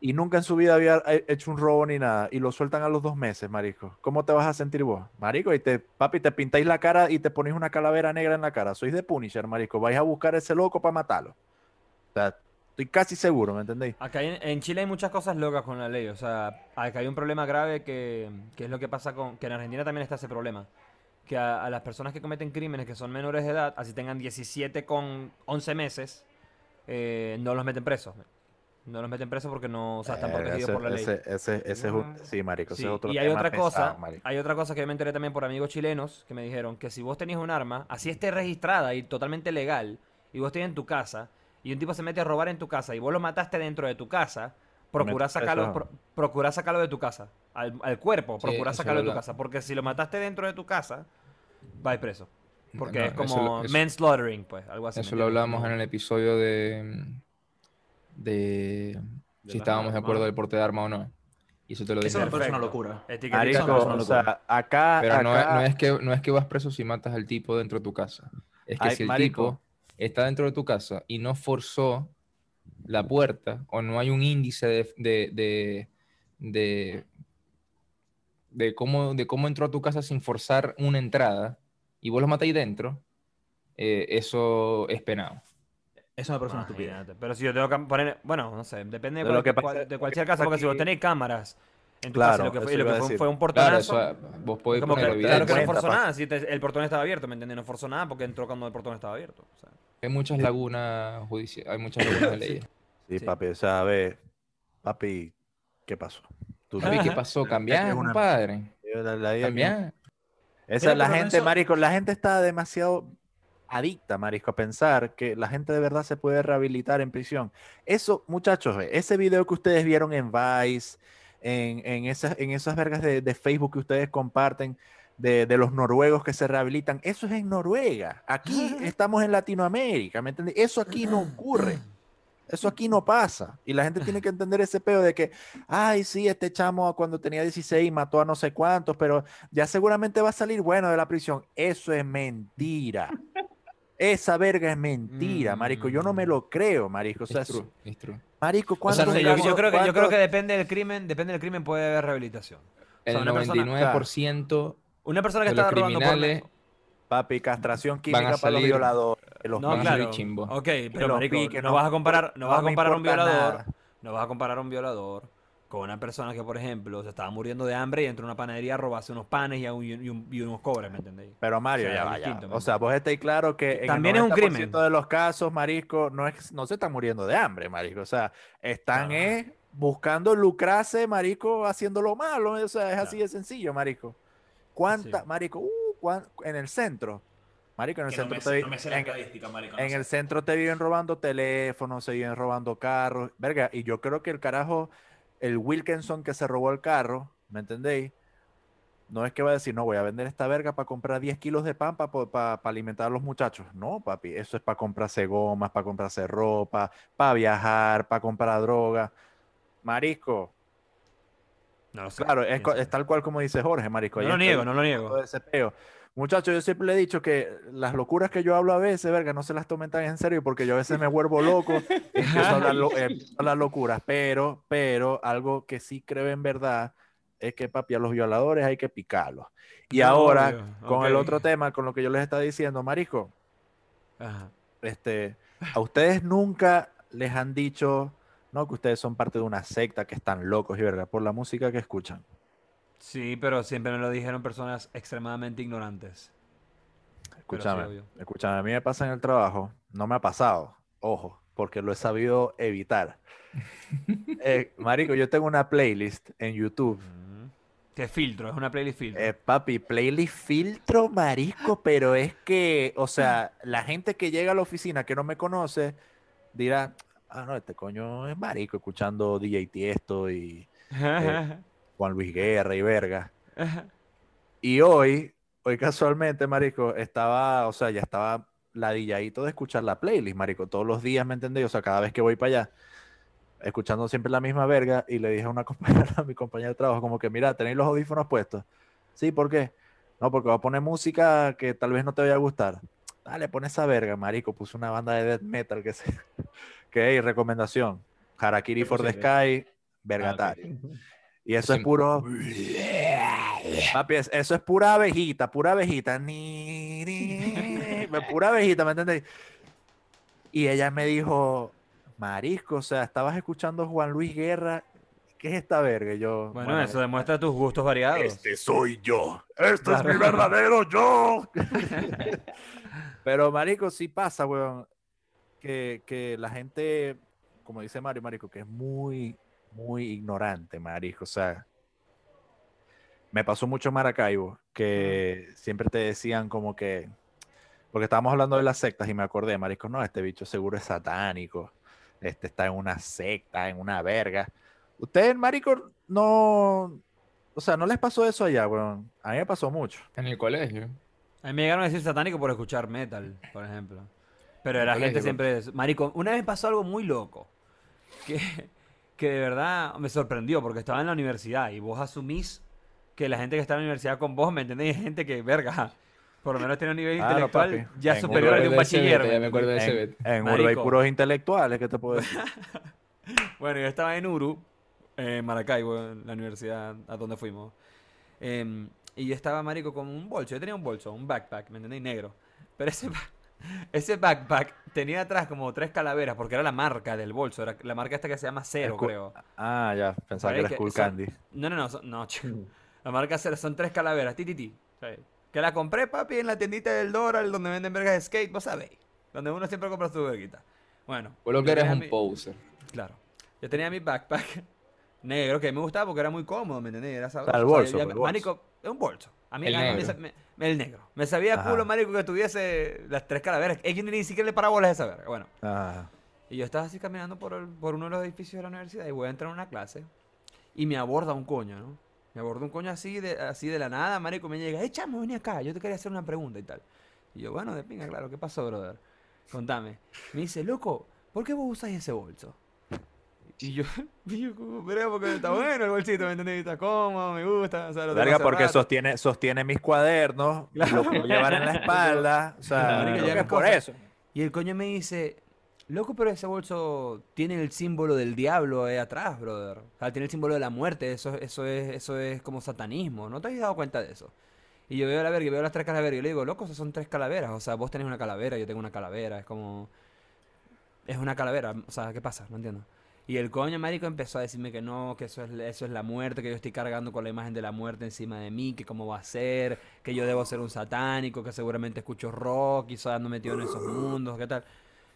[SPEAKER 5] Y nunca en su vida había he- hecho un robo ni nada, y lo sueltan a los dos meses, marico. ¿Cómo te vas a sentir vos? Marico, y te, papi, te pintáis la cara y te ponéis una calavera negra en la cara. Sois de Punisher, marico. Vais a buscar a ese loco para matarlo. O sea, estoy casi seguro, ¿me entendéis?
[SPEAKER 3] Acá en, en Chile hay muchas cosas locas con la ley. O sea, acá hay un problema grave que, que es lo que pasa con. que en Argentina también está ese problema. Que a, a las personas que cometen crímenes que son menores de edad, así tengan 17 con 11 meses, eh, no los meten presos. No los meten presos porque no. O sea, están
[SPEAKER 5] Verga,
[SPEAKER 3] protegidos
[SPEAKER 5] ese,
[SPEAKER 3] por la ley.
[SPEAKER 5] ese- ese- ese es un-
[SPEAKER 1] Ah.
[SPEAKER 5] sí, marico,
[SPEAKER 3] Sí,
[SPEAKER 5] ese es otro
[SPEAKER 3] y hay
[SPEAKER 5] tema
[SPEAKER 3] otra cosa,
[SPEAKER 5] pesado,
[SPEAKER 3] hay otra cosa que yo me enteré también por amigos chilenos que me dijeron que si vos tenías un arma, así esté registrada y totalmente legal, y vos estés en tu casa, y un tipo se mete a robar en tu casa y vos lo mataste dentro de tu casa, procurá
[SPEAKER 5] metes
[SPEAKER 3] sacarlo, pro- sacarlo de tu casa, al, al cuerpo,
[SPEAKER 1] Sí,
[SPEAKER 3] procurá
[SPEAKER 1] eso
[SPEAKER 3] sacarlo de tu casa, porque si lo mataste dentro de tu casa, vais preso. Porque
[SPEAKER 1] No,
[SPEAKER 3] es
[SPEAKER 1] eso
[SPEAKER 3] como
[SPEAKER 1] eso-
[SPEAKER 3] manslaughtering, pues, algo así. ¿me
[SPEAKER 1] Eso lo hablamos en el episodio de. de. si estábamos de acuerdo del porte de arma o no. Y eso te lo
[SPEAKER 2] Eso
[SPEAKER 1] dije.
[SPEAKER 2] me parece una locura. Eso parece una
[SPEAKER 5] o
[SPEAKER 2] locura.
[SPEAKER 5] sea, acá,
[SPEAKER 1] Pero no, es- no es que, no es que vas preso si matas al tipo dentro de tu casa. Es que
[SPEAKER 5] Ay,
[SPEAKER 1] si el
[SPEAKER 5] marico.
[SPEAKER 1] tipo está dentro de tu casa y no forzó la puerta o no hay un índice de, de, de, de, de cómo, de cómo entró a tu casa sin forzar una entrada y vos lo matáis dentro, eh, eso es penado.
[SPEAKER 2] Eso me parece una estupidez.
[SPEAKER 3] Imagínate. Pero si yo tengo que poner. Bueno, no sé, depende de, cual-
[SPEAKER 5] lo que
[SPEAKER 3] cual-
[SPEAKER 5] pasa-
[SPEAKER 3] de cualquier caso, porque si vos
[SPEAKER 5] aquí-
[SPEAKER 3] tenéis cámaras en tu
[SPEAKER 5] Claro,
[SPEAKER 3] lo que fue, lo que un
[SPEAKER 1] Claro,
[SPEAKER 3] portonazo.
[SPEAKER 1] eso, vos podés
[SPEAKER 3] como que,
[SPEAKER 1] poner
[SPEAKER 3] claro que no forzó nada, si te- el portón estaba abierto, ¿me entiendes? No forzó nada porque entró cuando el portón estaba abierto. o sea.
[SPEAKER 1] Hay muchas lagunas judiciales, hay muchas lagunas de leyes.
[SPEAKER 5] Sí,
[SPEAKER 3] Sí.
[SPEAKER 5] papi, o sea, a ver, papi, ¿qué pasó? Tú
[SPEAKER 1] Papi, ¿qué pasó?
[SPEAKER 5] Una-
[SPEAKER 1] compadre.
[SPEAKER 5] la- la- la-
[SPEAKER 1] Cambiar.
[SPEAKER 5] Esa
[SPEAKER 2] Mira,
[SPEAKER 5] la gente,
[SPEAKER 2] eso-
[SPEAKER 5] marico, la gente está demasiado adicta, marico, a pensar que la gente de verdad se puede rehabilitar en prisión. Eso, muchachos, ve, ese video que ustedes vieron en Vice, en, en esas, en esas vergas de, de Facebook que ustedes comparten, de, de los noruegos que se rehabilitan, eso es en Noruega. Aquí estamos en Latinoamérica, ¿me entiendes? Eso aquí no ocurre. Eso aquí no pasa. Y la gente tiene que entender ese pedo de que, ay, sí, este chamo cuando tenía 16 mató a no sé cuántos, pero ya seguramente va a salir bueno de la prisión. Eso es mentira. Esa verga es mentira, marico. Yo no me lo creo, marico. O sea,
[SPEAKER 1] Es true, es true.
[SPEAKER 5] marico,
[SPEAKER 1] O sea,
[SPEAKER 5] ¿cuántos
[SPEAKER 1] no sé,
[SPEAKER 3] yo, creo que, yo creo que depende del crimen, depende del crimen puede haber rehabilitación. O sea,
[SPEAKER 1] El
[SPEAKER 3] una persona-
[SPEAKER 1] 99%
[SPEAKER 3] Una persona que
[SPEAKER 1] de los
[SPEAKER 3] está robando por
[SPEAKER 1] criminales
[SPEAKER 5] Papi, castración
[SPEAKER 1] Van a
[SPEAKER 5] química para los
[SPEAKER 1] salir-
[SPEAKER 5] violadores. los
[SPEAKER 3] No,
[SPEAKER 1] salir
[SPEAKER 3] claro.
[SPEAKER 1] chimbos.
[SPEAKER 3] Ok, pero
[SPEAKER 5] los
[SPEAKER 3] marico,
[SPEAKER 5] piques,
[SPEAKER 3] no vas a comparar, no vas a comparar a un violador,
[SPEAKER 5] nada.
[SPEAKER 3] no vas a comparar a un violador con una persona que, por ejemplo, se estaba muriendo de hambre y entró a una panadería a robarse unos panes y, a un- y un- y unos cobres, ¿me entendéis?
[SPEAKER 5] Pero Mario,
[SPEAKER 3] O sea,
[SPEAKER 5] ya
[SPEAKER 3] es
[SPEAKER 5] va, ya
[SPEAKER 3] distinto,
[SPEAKER 5] va.
[SPEAKER 3] ¿me
[SPEAKER 5] O sea, vos estáis claro que en
[SPEAKER 3] También
[SPEAKER 5] el
[SPEAKER 3] es un
[SPEAKER 5] 90%
[SPEAKER 3] crimen.
[SPEAKER 5] de los casos, marisco, no, es, no se están muriendo de hambre, marico. O sea, están eh, buscando lucrarse, marico, haciendo lo malo. O sea, es así de sencillo, marico. ¿Cuánta,
[SPEAKER 3] Sí.
[SPEAKER 5] marico? Uh, cuan- en el centro. Marico, en el
[SPEAKER 2] Que no
[SPEAKER 5] centro
[SPEAKER 2] me
[SPEAKER 5] te
[SPEAKER 2] sé-
[SPEAKER 5] vi-
[SPEAKER 2] no me sé la
[SPEAKER 5] en-
[SPEAKER 2] estadística, marico. no
[SPEAKER 5] en
[SPEAKER 2] sé.
[SPEAKER 5] el centro te viven robando teléfonos, se viven robando carros, verga, y yo creo que el carajo, el Wilkinson que se robó el carro, ¿me entendéis? No es que va a decir, no, voy a vender esta verga para comprar 10 kilos de pan para alimentar a los muchachos. No, papi, eso es para comprarse gomas, para comprarse ropa, para viajar, para comprar droga. Marisco,
[SPEAKER 3] No lo sé.
[SPEAKER 5] claro, es, es tal cual como dice Jorge, Marisco.
[SPEAKER 3] No lo niego, no lo niego.
[SPEAKER 5] Muchachos, yo siempre le he dicho que las locuras que yo hablo a veces, verga, no se las tomen tan en serio porque yo a veces me vuelvo loco y empiezo a hablar, lo- eh, empiezo a hablar locuras. Pero, pero, algo que sí creo en verdad es que, papi, a los violadores hay que picarlos. Y
[SPEAKER 3] No,
[SPEAKER 5] ahora,
[SPEAKER 3] obvio,
[SPEAKER 5] con el otro tema, con lo que yo les estaba diciendo, Marisco,
[SPEAKER 3] Ajá.
[SPEAKER 5] este, a ustedes nunca les han dicho, no, que ustedes son parte de una secta, que están locos y verga, por la música que escuchan.
[SPEAKER 3] Sí, pero siempre me lo dijeron personas extremadamente ignorantes.
[SPEAKER 5] Escúchame, escúchame, a mí me pasa en el trabajo, no me ha pasado, ojo, porque lo he sabido evitar. Eh, marico, yo tengo una playlist en YouTube.
[SPEAKER 3] Mm. Que filtro, es una playlist filtro.
[SPEAKER 5] Eh, papi, playlist filtro, marisco, pero es que, o sea, la gente que llega a la oficina que no me conoce dirá, ah, no, este coño es marico escuchando DJ Tiesto y eh, Juan Luis Guerra y verga. Y hoy, hoy casualmente, marico, estaba, o sea, ya estaba ladilladito de escuchar la playlist, marico, todos los días, ¿me entendés? O sea, cada vez que voy para allá, escuchando siempre la misma verga, y le dije a una compañera, a mi compañera de trabajo, como que, mira, ¿tenéis los audífonos puestos? Sí, ¿por qué? No, porque va a poner música que tal vez no te vaya a gustar. Dale, pon esa verga, marico, puse una banda de death metal que se... que, hey, recomendación, Harakiri
[SPEAKER 2] ¿Qué
[SPEAKER 5] for the? Sky, Vergatario.
[SPEAKER 2] Ah.
[SPEAKER 5] Y eso es puro. Papi, es- eso es pura abejita, pura abejita. Ni, ni, pura abejita, ¿me entendéis? Y ella me dijo, Marisco, o sea, estabas escuchando Juan Luis Guerra. ¿Qué es esta verga? Y yo.
[SPEAKER 3] bueno, eso demuestra tus gustos variados.
[SPEAKER 5] Este soy yo. Este es mi verdadero yo. Pero, Marico, sí pasa, weón. Que, que la gente, como dice Mario, Marico, que es muy, muy ignorante, Marico. O sea, me pasó mucho en Maracaibo, que siempre te decían como que. Porque estábamos hablando de las sectas y me acordé, Marico, no, este bicho seguro es satánico. Este está en una secta, en una verga. Ustedes, Marico, no. O sea, ¿no les pasó eso allá, weón? A mí me pasó mucho.
[SPEAKER 1] En el colegio.
[SPEAKER 3] A mí me llegaron a decir satánico por escuchar metal, por ejemplo. Pero la gente siempre... es- Marico, una vez pasó algo muy loco. Que, que de verdad me sorprendió porque estaba en la universidad y vos asumís que la gente que está en la universidad con vos, ¿me entendés? Es gente que, verga, por lo menos tiene un nivel
[SPEAKER 5] Claro,
[SPEAKER 3] intelectual
[SPEAKER 5] papi.
[SPEAKER 3] ya
[SPEAKER 5] En
[SPEAKER 3] superior al de un bachiller.
[SPEAKER 1] beta,
[SPEAKER 3] ¿me
[SPEAKER 1] Ya me acuerdo de ese
[SPEAKER 5] En, en hay puros intelectuales, ¿qué te puedo decir?
[SPEAKER 3] Bueno, yo estaba en Uru, en Maracaibo, en la universidad a donde fuimos. Em, y yo estaba, marico, con un bolso. Yo tenía un bolso, un backpack, ¿me entendéis? Negro. Pero ese, ese backpack tenía atrás como tres calaveras, porque era la marca del bolso. Era la marca esta que se llama Cero,
[SPEAKER 5] Escu-
[SPEAKER 3] creo.
[SPEAKER 5] Ah, ya, pensaba que era
[SPEAKER 3] que
[SPEAKER 5] Skull
[SPEAKER 3] son-
[SPEAKER 5] Candy.
[SPEAKER 3] No, no, no, son- no, chico. La marca Cero son tres calaveras, ti, ti, ti. ¿sabes? Que la compré, papi, en la tiendita del Doral, donde venden vergas de skate, vos sabéis. Donde uno siempre compra su verguita. Bueno.
[SPEAKER 1] Por lo que eres un
[SPEAKER 3] mi-
[SPEAKER 1] poser.
[SPEAKER 3] Claro. Yo tenía mi backpack negro que me gustaba porque era muy cómodo, ¿me entendés? Era sabroso.
[SPEAKER 5] sea, el
[SPEAKER 3] O sea,
[SPEAKER 5] bolso,
[SPEAKER 3] ya
[SPEAKER 5] el bolso.
[SPEAKER 3] Es un bolso. A mí
[SPEAKER 1] El
[SPEAKER 3] a mí me
[SPEAKER 1] negro.
[SPEAKER 3] sa- me- me- el negro. Me sabía
[SPEAKER 5] Ajá.
[SPEAKER 3] culo, marico, que tuviese las tres calaveras. Es que ni siquiera le paraba bolas a esa verga. Bueno. Y yo estaba así caminando por, el- por uno de los edificios de la universidad y voy a entrar a una clase y me aborda un coño, ¿no? Me aborda un coño así de, así de la nada, marico, me llega, échame, vení acá, yo te quería hacer una pregunta y tal. Y yo, bueno, de pinga, claro, ¿qué pasó, brother? Contame. Me dice, loco, ¿por qué vos usás ese bolso? Y yo, yo pero porque está bueno el bolsito, ¿me entendés? Está cómodo, me gusta. O sea, lo hace
[SPEAKER 5] porque
[SPEAKER 3] rato".
[SPEAKER 5] sostiene, sostiene mis cuadernos,
[SPEAKER 3] Claro.
[SPEAKER 5] lo puedo llevar en la espalda. O sea, es por eso.
[SPEAKER 3] Y el coño me dice, loco, pero ese bolso tiene el símbolo del diablo ahí atrás, brother. O sea, tiene el símbolo de la muerte, eso, eso, es, eso es como satanismo. ¿No te has dado cuenta de eso? Y yo veo la verga, y veo las tres calaveras y yo le digo, loco, esas son tres calaveras. O sea, vos tenés una calavera, yo tengo una calavera. Es como... Es una calavera. O sea, ¿qué pasa? No entiendo. Y el coño marico empezó a decirme que no, que eso es, eso es la muerte, que yo estoy cargando con la imagen de la muerte encima de mí, que cómo va a ser, que yo debo ser un satánico, que seguramente escucho rock y soy ando metido en esos mundos, ¿qué tal?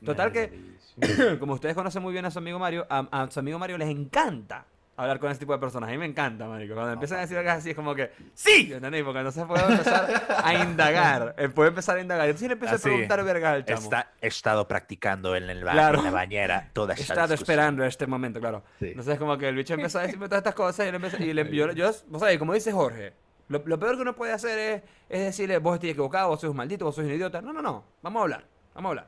[SPEAKER 3] Total que, como ustedes conocen muy bien a su amigo Mario, a, a su amigo Mario les encanta hablar con ese tipo de personas. A mí me encanta, marico. Cuando empiezan a decir algo así es como que, ¡sí! ¿Entendés? Porque entonces puedo empezar a indagar. eh, Puedo empezar a indagar. Entonces le empiezo
[SPEAKER 5] Así.
[SPEAKER 3] a preguntar vergas al chamo.
[SPEAKER 5] Está, he estado practicando en el baño,
[SPEAKER 3] Claro.
[SPEAKER 5] en la bañera, toda
[SPEAKER 3] He
[SPEAKER 5] esta
[SPEAKER 3] estado
[SPEAKER 5] discusión.
[SPEAKER 3] esperando este momento, claro.
[SPEAKER 5] Sí.
[SPEAKER 3] Entonces, como que el bicho empezó a decirme todas estas cosas y, le empecé- y le- yo, yo, vos sabés, como dice Jorge, lo, lo peor que uno puede hacer es, es decirle, vos estás equivocado, vos sos un maldito, vos sos un idiota. No, no, no, vamos a hablar, vamos a hablar.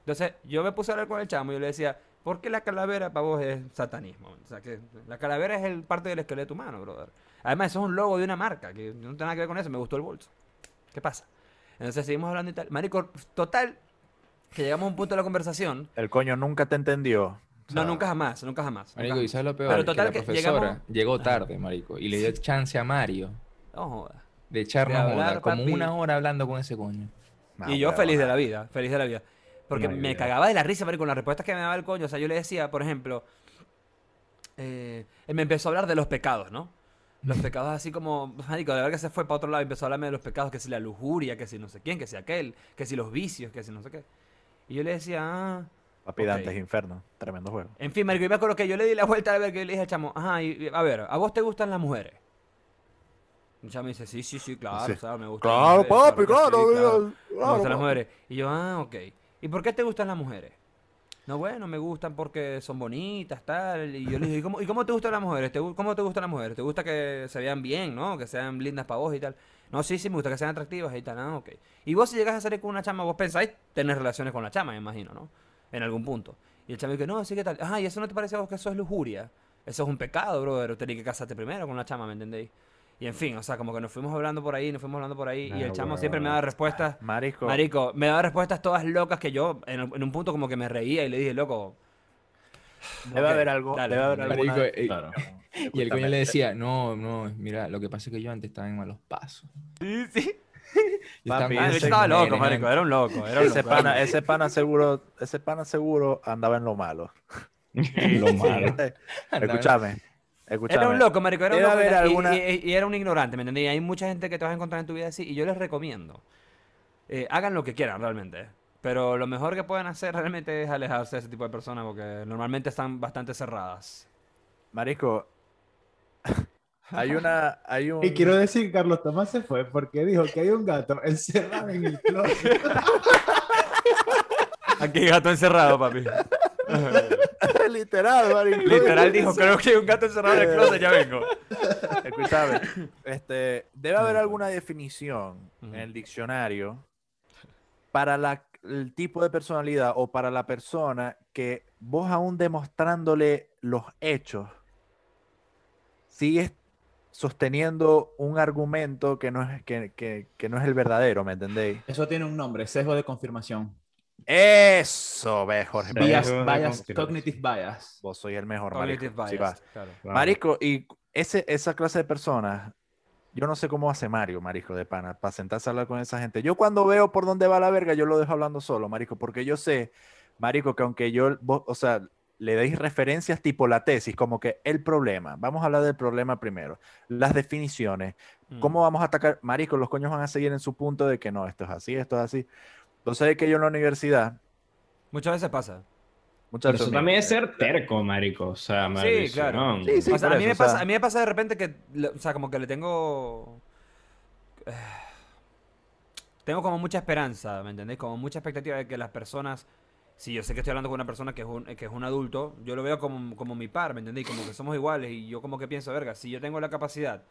[SPEAKER 3] Entonces, yo me puse a hablar con el chamo y yo le decía, ¿por qué la calavera para vos es satanismo? O sea, que la calavera es el parte del esqueleto humano, brother. Además, eso es un logo de una marca, que no tiene nada que ver con eso, me gustó el bolso. ¿Qué pasa? Entonces, seguimos hablando y tal. Marico, total, que llegamos a un punto de la conversación.
[SPEAKER 5] El coño nunca te entendió. O
[SPEAKER 3] No, nunca jamás, nunca jamás.
[SPEAKER 1] Marico,
[SPEAKER 3] nunca
[SPEAKER 1] ¿y sabes lo peor?
[SPEAKER 3] Pero total
[SPEAKER 1] que la profesora
[SPEAKER 3] llegamos-
[SPEAKER 1] llegó tarde, marico, y le dio chance a Mario
[SPEAKER 3] No jodas.
[SPEAKER 1] de echarnos
[SPEAKER 3] De hablar,
[SPEAKER 1] joda, como
[SPEAKER 3] papi.
[SPEAKER 1] una hora hablando con ese coño.
[SPEAKER 5] no,
[SPEAKER 3] y yo feliz de la vida, feliz de la vida. Porque
[SPEAKER 4] No
[SPEAKER 3] me cagaba de la risa, marico, con las respuestas que me daba el coño. O sea, yo le decía, por ejemplo, eh, él me empezó a hablar de los pecados, ¿no? Los pecados así como, marico, de verdad que se fue para otro lado y empezó a hablarme de los pecados, que si la lujuria, que si no sé quién, que si aquel, que si los vicios, que si no sé qué. Y yo le decía, ah...
[SPEAKER 5] Papi. Dantes Inferno, tremendo juego.
[SPEAKER 3] En fin, marico, y me acuerdo que yo le di la vuelta a ver que le dije al chamo, ajá, y, a ver, ¿a vos te gustan las mujeres? El chamo dice, sí, sí, sí, claro,
[SPEAKER 5] Sí.
[SPEAKER 3] o sea, me gustan las
[SPEAKER 5] Claro,
[SPEAKER 3] mujeres,
[SPEAKER 5] papi, claro,
[SPEAKER 3] sí, claro.
[SPEAKER 5] claro,
[SPEAKER 3] Me gustan las mujeres. Y yo, ah, ok. ¿Y por qué te gustan las mujeres? No, bueno, me gustan porque son bonitas, tal. Y yo le dije, ¿y cómo, ¿y cómo te gustan las mujeres? ¿Te ¿Cómo te gustan las mujeres? ¿Te gusta que se vean bien, no? Que sean lindas para vos y tal. No, sí, sí, me gusta que sean atractivas y tal. Ah, ok. Y vos si llegas a salir con una chama, vos pensáis tener relaciones con la chama, me imagino, ¿no? En algún punto. Y el chamo dice, no, sí, ¿qué tal? Ajá, ¿y eso no te parece a vos que eso es lujuria? Eso es un pecado, brother. Tenés que casarte primero con la chama, ¿me entendéis? Y en fin, o sea, como que nos fuimos hablando por ahí, nos fuimos hablando por ahí. y el chamo siempre me daba respuestas
[SPEAKER 5] Marico,
[SPEAKER 3] Marico, me daba respuestas todas locas que yo en, en un punto como que me reía y le dije, loco.
[SPEAKER 5] debe
[SPEAKER 3] ok,
[SPEAKER 5] haber algo,
[SPEAKER 3] dale,
[SPEAKER 5] debe haber alguna...
[SPEAKER 1] Marico, eh,
[SPEAKER 2] Claro.
[SPEAKER 1] Y el coño le decía, no, no, mira, lo que pasa es que yo antes estaba en malos pasos.
[SPEAKER 3] Sí, sí.
[SPEAKER 1] Yo estaba
[SPEAKER 5] Papi, ese-
[SPEAKER 3] loco, marico, era un loco, era un
[SPEAKER 5] Ese
[SPEAKER 3] loco.
[SPEAKER 5] pana, ese pana seguro, ese pana seguro andaba en lo malo.
[SPEAKER 4] Lo malo.
[SPEAKER 5] Escúchame, escúchame.
[SPEAKER 3] Era un loco, marico, era un loco. y-
[SPEAKER 5] alguna-
[SPEAKER 3] y, y- y era un ignorante, ¿me entendí? Hay mucha gente que te vas a encontrar en tu vida así y yo les recomiendo. eh, hagan lo que quieran realmente. Pero lo mejor que pueden hacer realmente es alejarse de ese tipo de personas porque normalmente están bastante cerradas.
[SPEAKER 5] Marico, hay una, hay un...
[SPEAKER 2] Y quiero decir que Carlos Tomás se fue porque dijo que hay un gato encerrado en el closet.
[SPEAKER 3] Aquí hay gato encerrado, papi.
[SPEAKER 5] Literal, marico.
[SPEAKER 3] Literal dijo, creo que hay un gato encerrado en el closet, ya vengo.
[SPEAKER 5] Escúchame, este, debe haber alguna definición en el diccionario para la- el tipo de personalidad o para la persona que vos aún demostrándole los hechos sigues sosteniendo un argumento que no es, que, que- que no es el verdadero, ¿me entendéis?
[SPEAKER 2] Eso tiene un nombre, sesgo de confirmación.
[SPEAKER 5] Eso, ve, Jorge.
[SPEAKER 4] Bias-
[SPEAKER 2] Bias, bias, cognitive bias.
[SPEAKER 5] Vos sois el mejor,
[SPEAKER 3] Cognitive
[SPEAKER 5] marico.
[SPEAKER 3] Bias.
[SPEAKER 4] Claro.
[SPEAKER 5] Marico, y ese, esa clase de personas, yo no sé cómo hace Mario, marico, de pana, para sentarse a hablar con esa gente. Yo cuando veo por dónde va la verga, yo lo dejo hablando solo, marico, porque yo sé, marico, que aunque yo, vos- o sea, le deis referencias tipo la tesis, como que el problema, vamos a hablar del problema primero, las definiciones,
[SPEAKER 3] Mm.
[SPEAKER 5] cómo vamos a atacar, marico, los coños van a seguir en su punto de que no, esto es así, esto es así. Entonces es que yo en la universidad,
[SPEAKER 3] Muchas veces pasa.
[SPEAKER 5] muchas
[SPEAKER 4] Pero eso
[SPEAKER 5] veces
[SPEAKER 4] también es ser terco, marico. O sea, maldición.
[SPEAKER 3] claro.
[SPEAKER 5] Sí, sí,
[SPEAKER 3] o sea, a mí,
[SPEAKER 5] eso,
[SPEAKER 3] me
[SPEAKER 5] o sea-
[SPEAKER 3] pasa, a mí me pasa de repente que, o sea, como que le tengo... eh, Tengo como mucha esperanza, ¿me entendéis? Como mucha expectativa de que las personas... Si yo sé que estoy hablando con una persona que es un, que es un adulto, yo lo veo como, como mi par, ¿me entendéis? Como que somos iguales y yo como que pienso, verga, si yo tengo la capacidad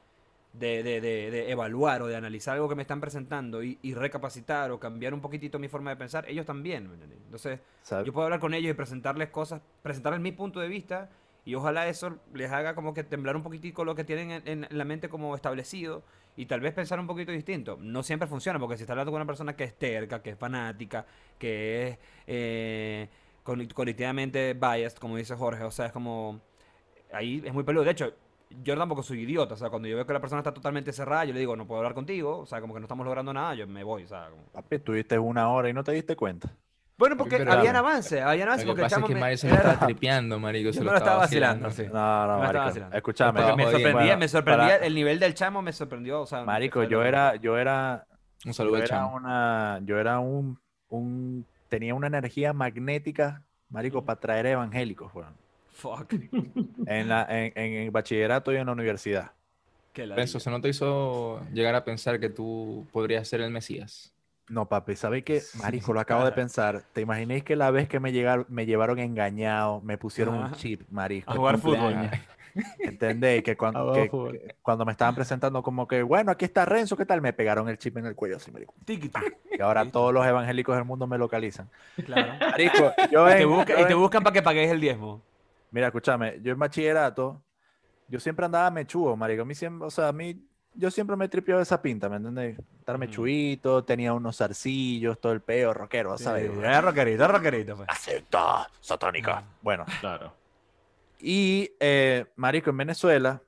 [SPEAKER 3] de, de- de- de evaluar o de analizar algo que me están presentando y, y recapacitar o cambiar un poquitito mi forma de pensar, ellos también, ¿me? Entonces, yo puedo hablar con ellos y presentarles cosas, presentarles mi punto de vista y ojalá eso les haga como que temblar un poquitico lo que tienen en, en la mente como establecido y tal vez pensar un poquito distinto. No siempre funciona porque si estás hablando con una persona que es terca, que es fanática, que es eh, cognitivamente biased, como dice Jorge, o sea, es como... Ahí es muy peludo. De hecho, yo tampoco soy idiota, o sea, cuando yo veo que la persona está totalmente cerrada, yo le digo, no puedo hablar contigo, o sea, como que no estamos logrando nada, yo me voy, o sea, como-
[SPEAKER 5] Papi, tuviste una hora y no te diste cuenta.
[SPEAKER 3] Bueno, porque
[SPEAKER 1] Pero-
[SPEAKER 3] habían avance, habían avance
[SPEAKER 1] Lo que
[SPEAKER 3] porque el
[SPEAKER 1] pasa es que
[SPEAKER 3] me-
[SPEAKER 1] Mario se lo estaba tripeando, marico.
[SPEAKER 3] Yo
[SPEAKER 1] se lo
[SPEAKER 3] lo estaba vacilando, sí.
[SPEAKER 5] No, no,
[SPEAKER 3] Me estaba
[SPEAKER 5] marico.
[SPEAKER 3] vacilando.
[SPEAKER 5] Escúchame.
[SPEAKER 3] Porque me sorprendía,
[SPEAKER 5] Bueno,
[SPEAKER 3] me sorprendía,
[SPEAKER 5] para-
[SPEAKER 3] el nivel del chamo me sorprendió, o sea,
[SPEAKER 5] Marico, yo era, yo era,
[SPEAKER 1] Un
[SPEAKER 5] yo
[SPEAKER 1] saludo al
[SPEAKER 5] era
[SPEAKER 1] chamo.
[SPEAKER 5] una, yo era un, un, tenía una energía magnética, marico, para traer evangélicos, weón.
[SPEAKER 3] Fuck.
[SPEAKER 5] En, la, en, en el bachillerato y en la universidad.
[SPEAKER 3] Qué
[SPEAKER 1] Eso. ¿se no te hizo llegar a pensar que tú podrías ser el Mesías?
[SPEAKER 5] No, papi, ¿sabéis qué? Marico, lo acabo de pensar. ¿Te imaginéis que la vez que me, llegaron, me llevaron engañado, me pusieron un chip, marico?
[SPEAKER 3] A jugar fútbol.
[SPEAKER 5] ¿Entendéis? Que cuando, que-
[SPEAKER 2] fútbol.
[SPEAKER 5] que cuando me estaban presentando como que, bueno, aquí está Renzo, ¿qué tal? Me pegaron el chip en el cuello así, marico. Y ahora todos los evangélicos del mundo me localizan.
[SPEAKER 3] Claro.
[SPEAKER 5] Marico, yo
[SPEAKER 3] Y te,
[SPEAKER 5] en-
[SPEAKER 3] busca-
[SPEAKER 5] yo
[SPEAKER 3] y te
[SPEAKER 5] en-
[SPEAKER 3] buscan para que pagues el diezmo.
[SPEAKER 5] Mira, escúchame, yo en bachillerato, yo siempre andaba mechudo, marico. A mí siempre, o sea, a mí, yo siempre me tripeaba esa pinta, ¿me entiendes? Estar mechuito, tenía unos zarcillos, todo el peo, rockero, ¿sabes?
[SPEAKER 3] Es rockerito, es rockerito. Pues.
[SPEAKER 5] La secta satánica. Bueno,
[SPEAKER 2] Claro.
[SPEAKER 5] y eh, marico, en Venezuela,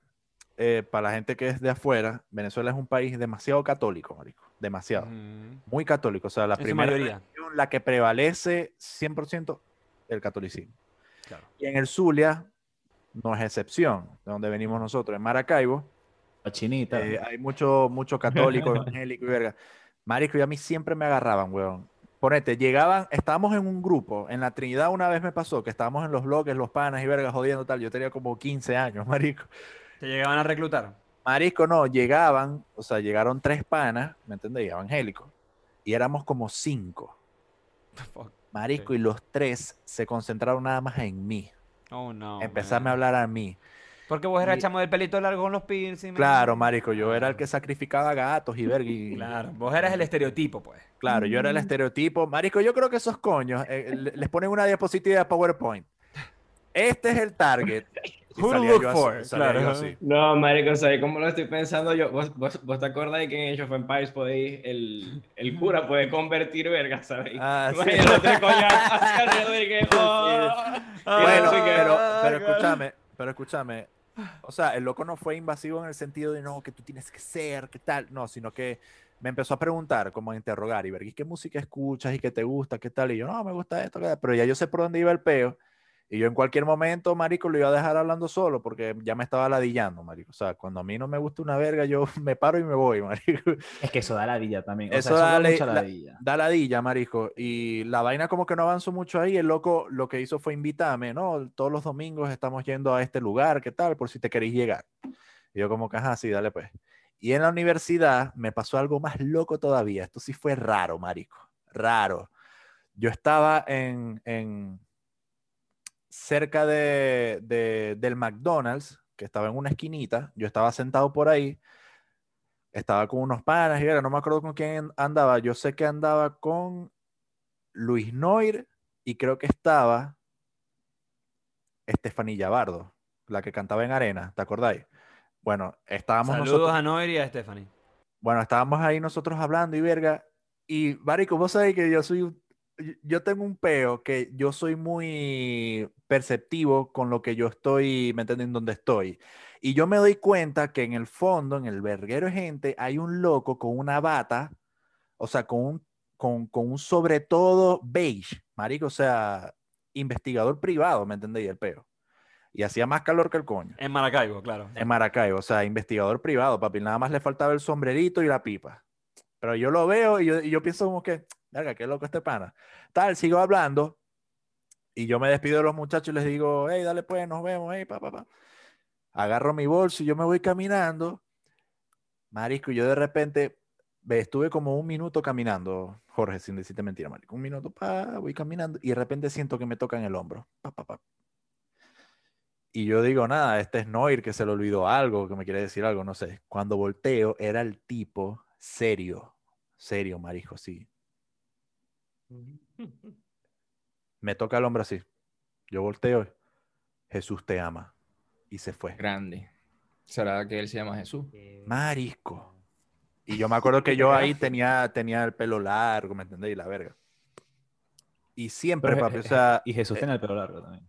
[SPEAKER 5] eh, para la gente que es de afuera, Venezuela es un país demasiado católico, marico. Demasiado.
[SPEAKER 3] Ujú.
[SPEAKER 5] Muy católico. O sea, la
[SPEAKER 3] En
[SPEAKER 5] primera religión, la que prevalece 100% el catolicismo.
[SPEAKER 3] Claro.
[SPEAKER 5] Y en el Zulia no es excepción, de donde venimos nosotros, en Maracaibo,
[SPEAKER 2] La chinita.
[SPEAKER 5] eh, hay mucho, mucho católico, evangélico y verga. Marico, y a mí siempre me agarraban, weón. Ponete, llegaban, estábamos en un grupo, en la Trinidad una vez me pasó, que estábamos en los bloques, los panas y vergas jodiendo tal, yo tenía como 15 años, marico.
[SPEAKER 3] Te llegaban a reclutar.
[SPEAKER 5] Marico, no, llegaban, o sea, llegaron tres panas, ¿me entendéis? Evangélicos, y éramos como cinco.
[SPEAKER 3] Fuck.
[SPEAKER 5] Marico, y los tres se concentraron nada más en mí.
[SPEAKER 3] Oh, no.
[SPEAKER 5] empezarme a hablar a mí.
[SPEAKER 3] Porque vos eras
[SPEAKER 5] Y-
[SPEAKER 3] chamo del pelito largo con los piercing.
[SPEAKER 5] Claro, marico, yo era el que sacrificaba gatos y verga. y-
[SPEAKER 3] Claro, vos eras el estereotipo, pues.
[SPEAKER 5] Claro, yo era el estereotipo. Marico, yo creo que esos coños eh, le- les ponen una diapositiva de PowerPoint. Este es el target.
[SPEAKER 3] Who to look for, claro.
[SPEAKER 4] No, marico, ¿sabes cómo lo estoy pensando yo? ¿Vos, vos, vos te acordás de que en Age of Empires podéis, el, el cura puede convertir verga, ¿sabes?
[SPEAKER 5] Ah, sí.
[SPEAKER 4] Imagínate tres coñas hacia alrededor y que... oh.
[SPEAKER 5] Bueno,
[SPEAKER 4] así que-
[SPEAKER 5] pero, pero escúchame, pero escúchame. O sea, el loco no fue invasivo en el sentido de no, que tú tienes que ser, que tal. No, sino que me empezó a preguntar, como a interrogar, y ver, ¿y qué música escuchas y qué te gusta, qué tal? Y yo, no, me gusta esto, qué tal", pero ya yo sé por dónde iba el peo. Y yo en cualquier momento, marico, lo iba a dejar hablando solo porque ya me estaba ladillando, marico. O sea, cuando a mí no me gusta una verga, yo me paro y me voy, marico.
[SPEAKER 2] Es que eso da ladilla también. O
[SPEAKER 5] Eso
[SPEAKER 2] sea,
[SPEAKER 5] da
[SPEAKER 2] eso da mucha
[SPEAKER 5] la-
[SPEAKER 2] ladilla.
[SPEAKER 5] Da ladilla, marico. Y la vaina como que no avanzó mucho ahí. El loco lo que hizo fue invitarme, ¿no? Todos los domingos estamos yendo a este lugar, ¿qué tal? Por si te queréis llegar. Y yo como que, ajá, sí, dale pues. Y en la universidad me pasó algo más loco todavía. Esto sí fue raro, marico. Raro. Yo estaba en, en cerca de, de- del McDonald's, que estaba en una esquinita. Yo estaba sentado por ahí. Estaba con unos panas y era, no me acuerdo con quién andaba. Yo sé que andaba con Luis Noir y creo que estaba Estefanía Bardo, la que cantaba en Arena, ¿te acordáis? Bueno, estábamos
[SPEAKER 3] Saludos
[SPEAKER 5] nosotros,
[SPEAKER 3] a Noir y a Stephanie.
[SPEAKER 5] bueno, estábamos ahí nosotros hablando y verga. Y, Marico, vos sabés que yo soy, yo- tengo un peo que yo soy muy perceptivo con lo que yo estoy, ¿me entienden? Donde estoy. Y yo me doy cuenta que en el fondo, en el verguero de gente, hay un loco con una bata, o sea, con un, con, con un sobre todo beige, Marico, o sea, investigador privado, ¿me entendéis? El peo. Y hacía más calor que el coño.
[SPEAKER 3] En Maracaibo, claro.
[SPEAKER 5] En Maracaibo, o sea, investigador privado, papi. Nada más le faltaba el sombrerito y la pipa. Pero yo lo veo y yo, y yo pienso como que, verga, qué loco este pana. Tal, sigo hablando y yo me despido de los muchachos y les digo, hey, dale pues, nos vemos, hey, pa, pa, pa. Agarro mi bolso y yo me voy caminando. Marisco, y yo de repente, ve, estuve como un minuto caminando, Jorge, sin decirte mentira, marico. Un minuto, pa, voy caminando y de repente siento que me tocan el hombro. Pa, pa, pa. Y yo digo, nada, este es Noir que se le olvidó algo, que me quiere decir algo, no sé. Cuando volteo, era el tipo serio, serio, marico, sí. Me toca el hombro así. Yo volteo, Jesús te ama. Y se fue.
[SPEAKER 1] Grande. ¿Será que él se llama Jesús?
[SPEAKER 5] Marisco. Y yo me acuerdo que yo ahí tenía, tenía el pelo largo, ¿me entendéis? La verga. Y siempre,
[SPEAKER 2] Pero,
[SPEAKER 5] papi,
[SPEAKER 2] eh,
[SPEAKER 5] o sea,
[SPEAKER 2] Y Jesús tiene el pelo largo también.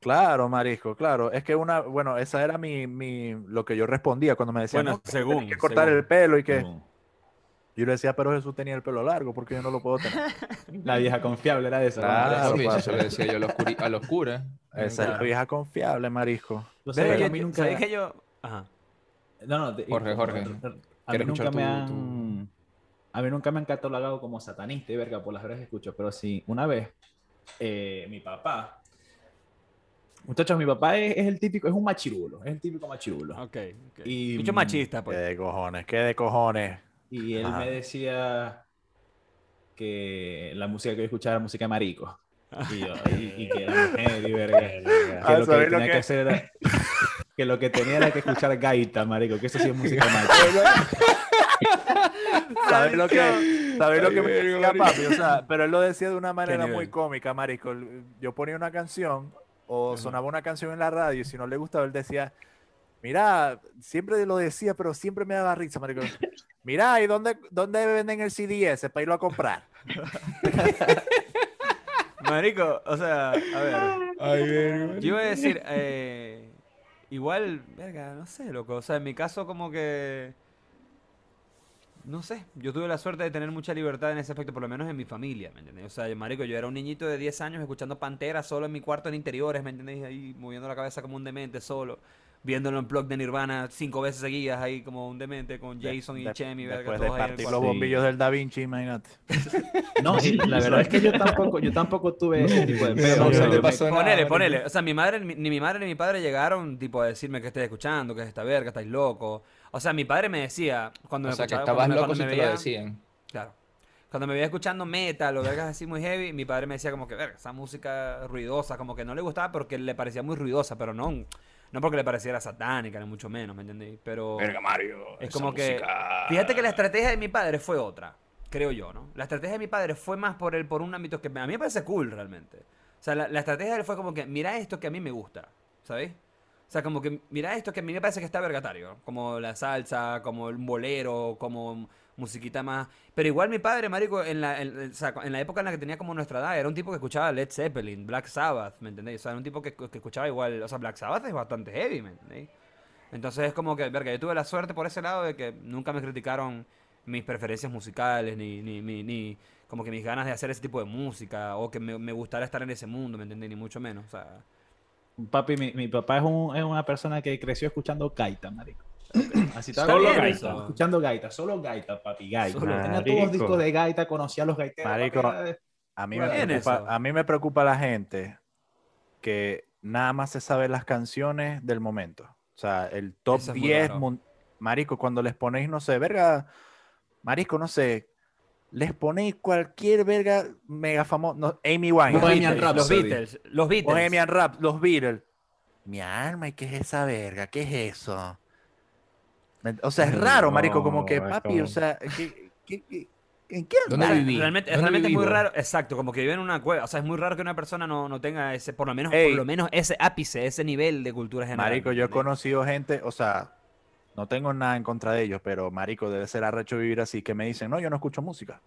[SPEAKER 5] claro, marisco, claro. Es que una, bueno, esa era mi, mi, lo que yo respondía cuando me decían,
[SPEAKER 3] Bueno,
[SPEAKER 5] "No, que
[SPEAKER 3] según,
[SPEAKER 5] que cortar
[SPEAKER 3] según.
[SPEAKER 5] el pelo y que... Yo le decía, pero Jesús tenía el pelo largo, porque yo no lo puedo tener?
[SPEAKER 2] La vieja confiable era esa.
[SPEAKER 5] Claro.
[SPEAKER 1] Eso le decía yo a los, a los curas.
[SPEAKER 5] Esa es la vieja confiable, marisco.
[SPEAKER 3] Verga,
[SPEAKER 2] sabes que
[SPEAKER 3] yo-
[SPEAKER 2] a mí
[SPEAKER 3] yo-
[SPEAKER 2] nunca...
[SPEAKER 3] ¿sabéis que yo...? Ajá.
[SPEAKER 2] No, no, de-
[SPEAKER 1] Jorge, Jorge.
[SPEAKER 2] A mí nunca me
[SPEAKER 1] tu-
[SPEAKER 2] han... A mí nunca me han catalogado como satanista y verga por las veces que escucho, pero sí, una vez eh, mi papá Muchachos, mi papá es, es el típico, es un machirulo, es el típico machirulo.
[SPEAKER 3] Ok. ok.
[SPEAKER 2] Y, mm,
[SPEAKER 3] machista,
[SPEAKER 5] ¿Qué
[SPEAKER 3] pues.
[SPEAKER 5] de cojones? ¿Qué de cojones?
[SPEAKER 2] Y él
[SPEAKER 5] Ajá.
[SPEAKER 2] me decía que la música que yo escuchaba era música de marico. Y, yo, y, y que era mujer y verga. Que
[SPEAKER 5] Ah,
[SPEAKER 2] lo que
[SPEAKER 5] ¿sabes lo
[SPEAKER 2] tenía que
[SPEAKER 5] que-
[SPEAKER 2] hacer era... Que lo que tenía era que escuchar gaita, marico, que eso sí es música de macho.
[SPEAKER 5] ¿Sabes lo que, ¿sabes lo que me decía
[SPEAKER 1] marico.
[SPEAKER 5] papi? O sea, pero él lo decía de una manera muy cómica, marico. Yo ponía una canción o sonaba una canción en la radio y si no le gustaba él decía, mira, siempre lo decía, pero siempre me daba risa, marico. Mira, ¿y dónde, dónde venden el CD ese para irlo a comprar?
[SPEAKER 3] Marico, o sea, a ver.
[SPEAKER 1] Ay, verga.
[SPEAKER 3] Yo iba a decir, eh, igual, verga, no sé, loco. O sea, en mi caso como que... No sé, yo tuve la suerte de tener mucha libertad en ese aspecto, por lo menos en mi familia, ¿me entiendes? O sea, marico, yo era un niñito de 10 años escuchando Pantera solo en mi cuarto en interiores, ¿me entiendes? Ahí moviendo la cabeza como un demente solo, viéndolo en blog de Nirvana cinco veces seguidas ahí como un demente con Jason y
[SPEAKER 5] De-
[SPEAKER 3] Chemi, verga,
[SPEAKER 5] Después de
[SPEAKER 3] en el
[SPEAKER 5] partir los
[SPEAKER 2] Sí.
[SPEAKER 5] bombillos del Da Vinci, imagínate.
[SPEAKER 2] No, la verdad es que yo tampoco, yo tampoco tuve ese tipo de pedo.
[SPEAKER 1] no nada,
[SPEAKER 3] Ponele, ponele. O sea, mi madre, ni ni mi madre ni mi padre llegaron tipo a decirme que estoy escuchando, que es esta verga, estáis loco. O sea, mi padre me decía cuando
[SPEAKER 1] O
[SPEAKER 3] me
[SPEAKER 1] sea, que
[SPEAKER 3] escuchaba-
[SPEAKER 1] estabas
[SPEAKER 3] cuando me-
[SPEAKER 1] loco
[SPEAKER 3] cuando
[SPEAKER 1] si
[SPEAKER 3] me
[SPEAKER 1] te lo
[SPEAKER 3] veía-
[SPEAKER 1] decían.
[SPEAKER 3] Claro. Cuando me veía escuchando metal o vergas así muy heavy, mi padre me decía como que, verga, esa música ruidosa, como que no le gustaba porque le parecía muy ruidosa, pero no, no porque le pareciera satánica, ni mucho menos, ¿me entendí? Pero
[SPEAKER 1] Verga, Mario.
[SPEAKER 3] es como que, fíjate que la estrategia de mi padre fue otra, creo yo, ¿no? La estrategia de mi padre fue más por el, por un ámbito que a mí me parece cool realmente. O sea, la, la estrategia de él fue como que, mira esto que a mí me gusta, ¿sabéis? O sea, como que mira esto que a mí me parece que está vergatario. Como la salsa, como el bolero, como musiquita más. Pero igual mi padre, marico, en la, en, la época en la que tenía como nuestra edad, era un tipo que escuchaba Led Zeppelin, Black Sabbath, ¿me entendéis? O sea, era un tipo que, que escuchaba igual. O sea, Black Sabbath es bastante heavy, ¿me entendéis? Entonces es como que, verga, yo tuve la suerte por ese lado de que nunca me criticaron mis preferencias musicales, ni, ni, ni, ni como que mis ganas de hacer ese tipo de música, o que me, gustara estar en ese mundo, ¿me entendéis? Ni mucho menos, o sea.
[SPEAKER 2] Papi, mi, mi papá es, un- es una persona que creció escuchando gaita, marico. Así
[SPEAKER 3] bien
[SPEAKER 2] gaita, escuchando gaita, solo gaita, papi, gaita.
[SPEAKER 3] Solo
[SPEAKER 2] Tenía todos
[SPEAKER 5] Marico.
[SPEAKER 2] los discos de gaita, conocía a los gaiteros.
[SPEAKER 5] Marico.
[SPEAKER 2] papi,
[SPEAKER 5] A mí, me preocupa,
[SPEAKER 3] eso.
[SPEAKER 5] a mí me preocupa la gente que nada más se sabe las canciones del momento. O sea, el top
[SPEAKER 3] es muy
[SPEAKER 5] 10,
[SPEAKER 3] raro.
[SPEAKER 5] mun- marico, cuando les ponéis, no sé, verga, marico, no sé, les ponéis cualquier verga mega famoso, no, Amy Winehouse,
[SPEAKER 2] Bohemian
[SPEAKER 3] los. Beatles, los Beatles.
[SPEAKER 5] Bohemian Rap, los Beatles. Mi alma, ¿y qué es esa verga? ¿Qué es eso? O sea, es raro, marico, como que, papi, o sea, ¿qué, qué- qué- ¿en qué
[SPEAKER 1] ¿Dónde viví?
[SPEAKER 3] Realmente,
[SPEAKER 1] ¿Dónde
[SPEAKER 3] realmente es muy raro, exacto, como que vive en una cueva. O sea, es muy raro que una persona no, no tenga ese, por lo menos,
[SPEAKER 5] Ey.
[SPEAKER 3] por lo menos ese ápice, ese nivel de cultura general.
[SPEAKER 5] Marico,
[SPEAKER 3] ¿me
[SPEAKER 5] yo he conocido gente, o sea, no tengo nada en contra de ellos, pero marico, debe ser arrecho vivir así, que me dicen, no, yo no escucho música.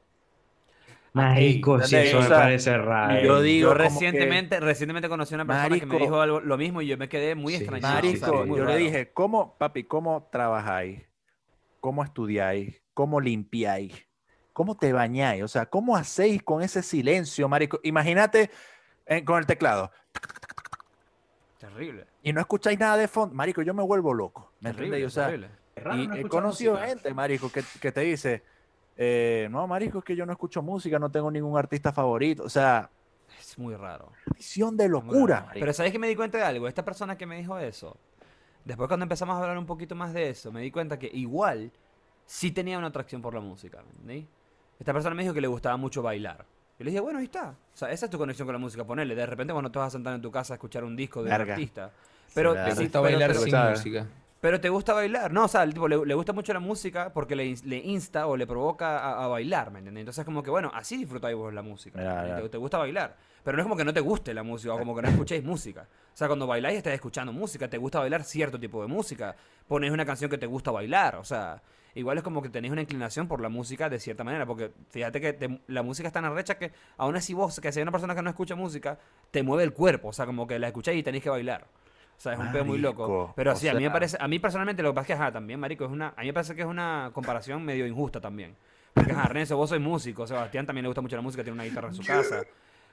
[SPEAKER 4] Marico, sí, eso
[SPEAKER 5] O
[SPEAKER 4] me parece raro.
[SPEAKER 5] Yo digo
[SPEAKER 3] yo
[SPEAKER 5] como que-
[SPEAKER 3] recientemente, recientemente conocí a una persona que me dijo algo, lo mismo y yo me quedé muy
[SPEAKER 4] Sí,
[SPEAKER 3] extrañado.
[SPEAKER 5] Marico, yo le dije, ¿cómo, papi, cómo trabajáis? ¿Cómo estudiáis? ¿Cómo limpiáis? ¿Cómo te bañáis? O sea, ¿cómo hacéis con ese silencio, marico? Imagínate eh, con el teclado
[SPEAKER 3] Terrible.
[SPEAKER 5] y no escucháis nada de fondo. Marico, yo me vuelvo loco. ¿Me
[SPEAKER 3] Terrible?
[SPEAKER 5] O sea,
[SPEAKER 3] terrible.
[SPEAKER 5] Y
[SPEAKER 2] no
[SPEAKER 5] he conocido
[SPEAKER 2] música.
[SPEAKER 5] gente, marico, que, que te dice, eh, no, marico, es que yo no escucho música, no tengo ningún artista favorito. O sea,
[SPEAKER 3] Es muy raro.
[SPEAKER 5] visión de locura.
[SPEAKER 3] Pero ¿sabes que me di cuenta de algo? Esta persona que me dijo eso, después cuando empezamos a hablar un poquito más de eso, me di cuenta que igual sí tenía una atracción por la música. Esta persona me dijo que le gustaba mucho bailar. Y le dije, bueno, ahí está. O sea, esa es tu conexión con la música, ponerle. De repente cuando te vas a sentar en tu casa a escuchar un disco de un artista. Pero,
[SPEAKER 5] Claro.
[SPEAKER 3] Sí, pero-
[SPEAKER 1] bailar
[SPEAKER 3] pero-
[SPEAKER 1] sin
[SPEAKER 5] ¿sabes?
[SPEAKER 1] música.
[SPEAKER 3] Pero te gusta bailar. No, o sea, el tipo le, le gusta mucho la música porque le, le insta o le provoca a, a bailar, ¿me entiendes? Entonces, como que, bueno, así disfrutáis vos la música.
[SPEAKER 5] Ya,
[SPEAKER 3] ¿me
[SPEAKER 5] ya.
[SPEAKER 3] Te, te gusta bailar. Pero no es como que no te guste la música o como que no escuchéis música. O sea, cuando bailáis estás escuchando música, te gusta bailar cierto tipo de música. Ponéis una canción que te gusta bailar, o sea. Igual es como que tenéis una inclinación por la música de cierta manera, porque fíjate que te- la música es tan arrecha que aún así vos, que sea una persona que no escucha música, te mueve el cuerpo, o sea, como que la escucháis y tenéis que bailar. O sea, es un pedo muy loco. Pero sí, a mí me parece, a mí personalmente lo que pasa es que, ajá, también, marico, es una, a mí me parece que es una comparación medio injusta también. Porque, ajá, Renzo, vos sois músico, Sebastián también le gusta mucho la música, tiene una guitarra en su casa.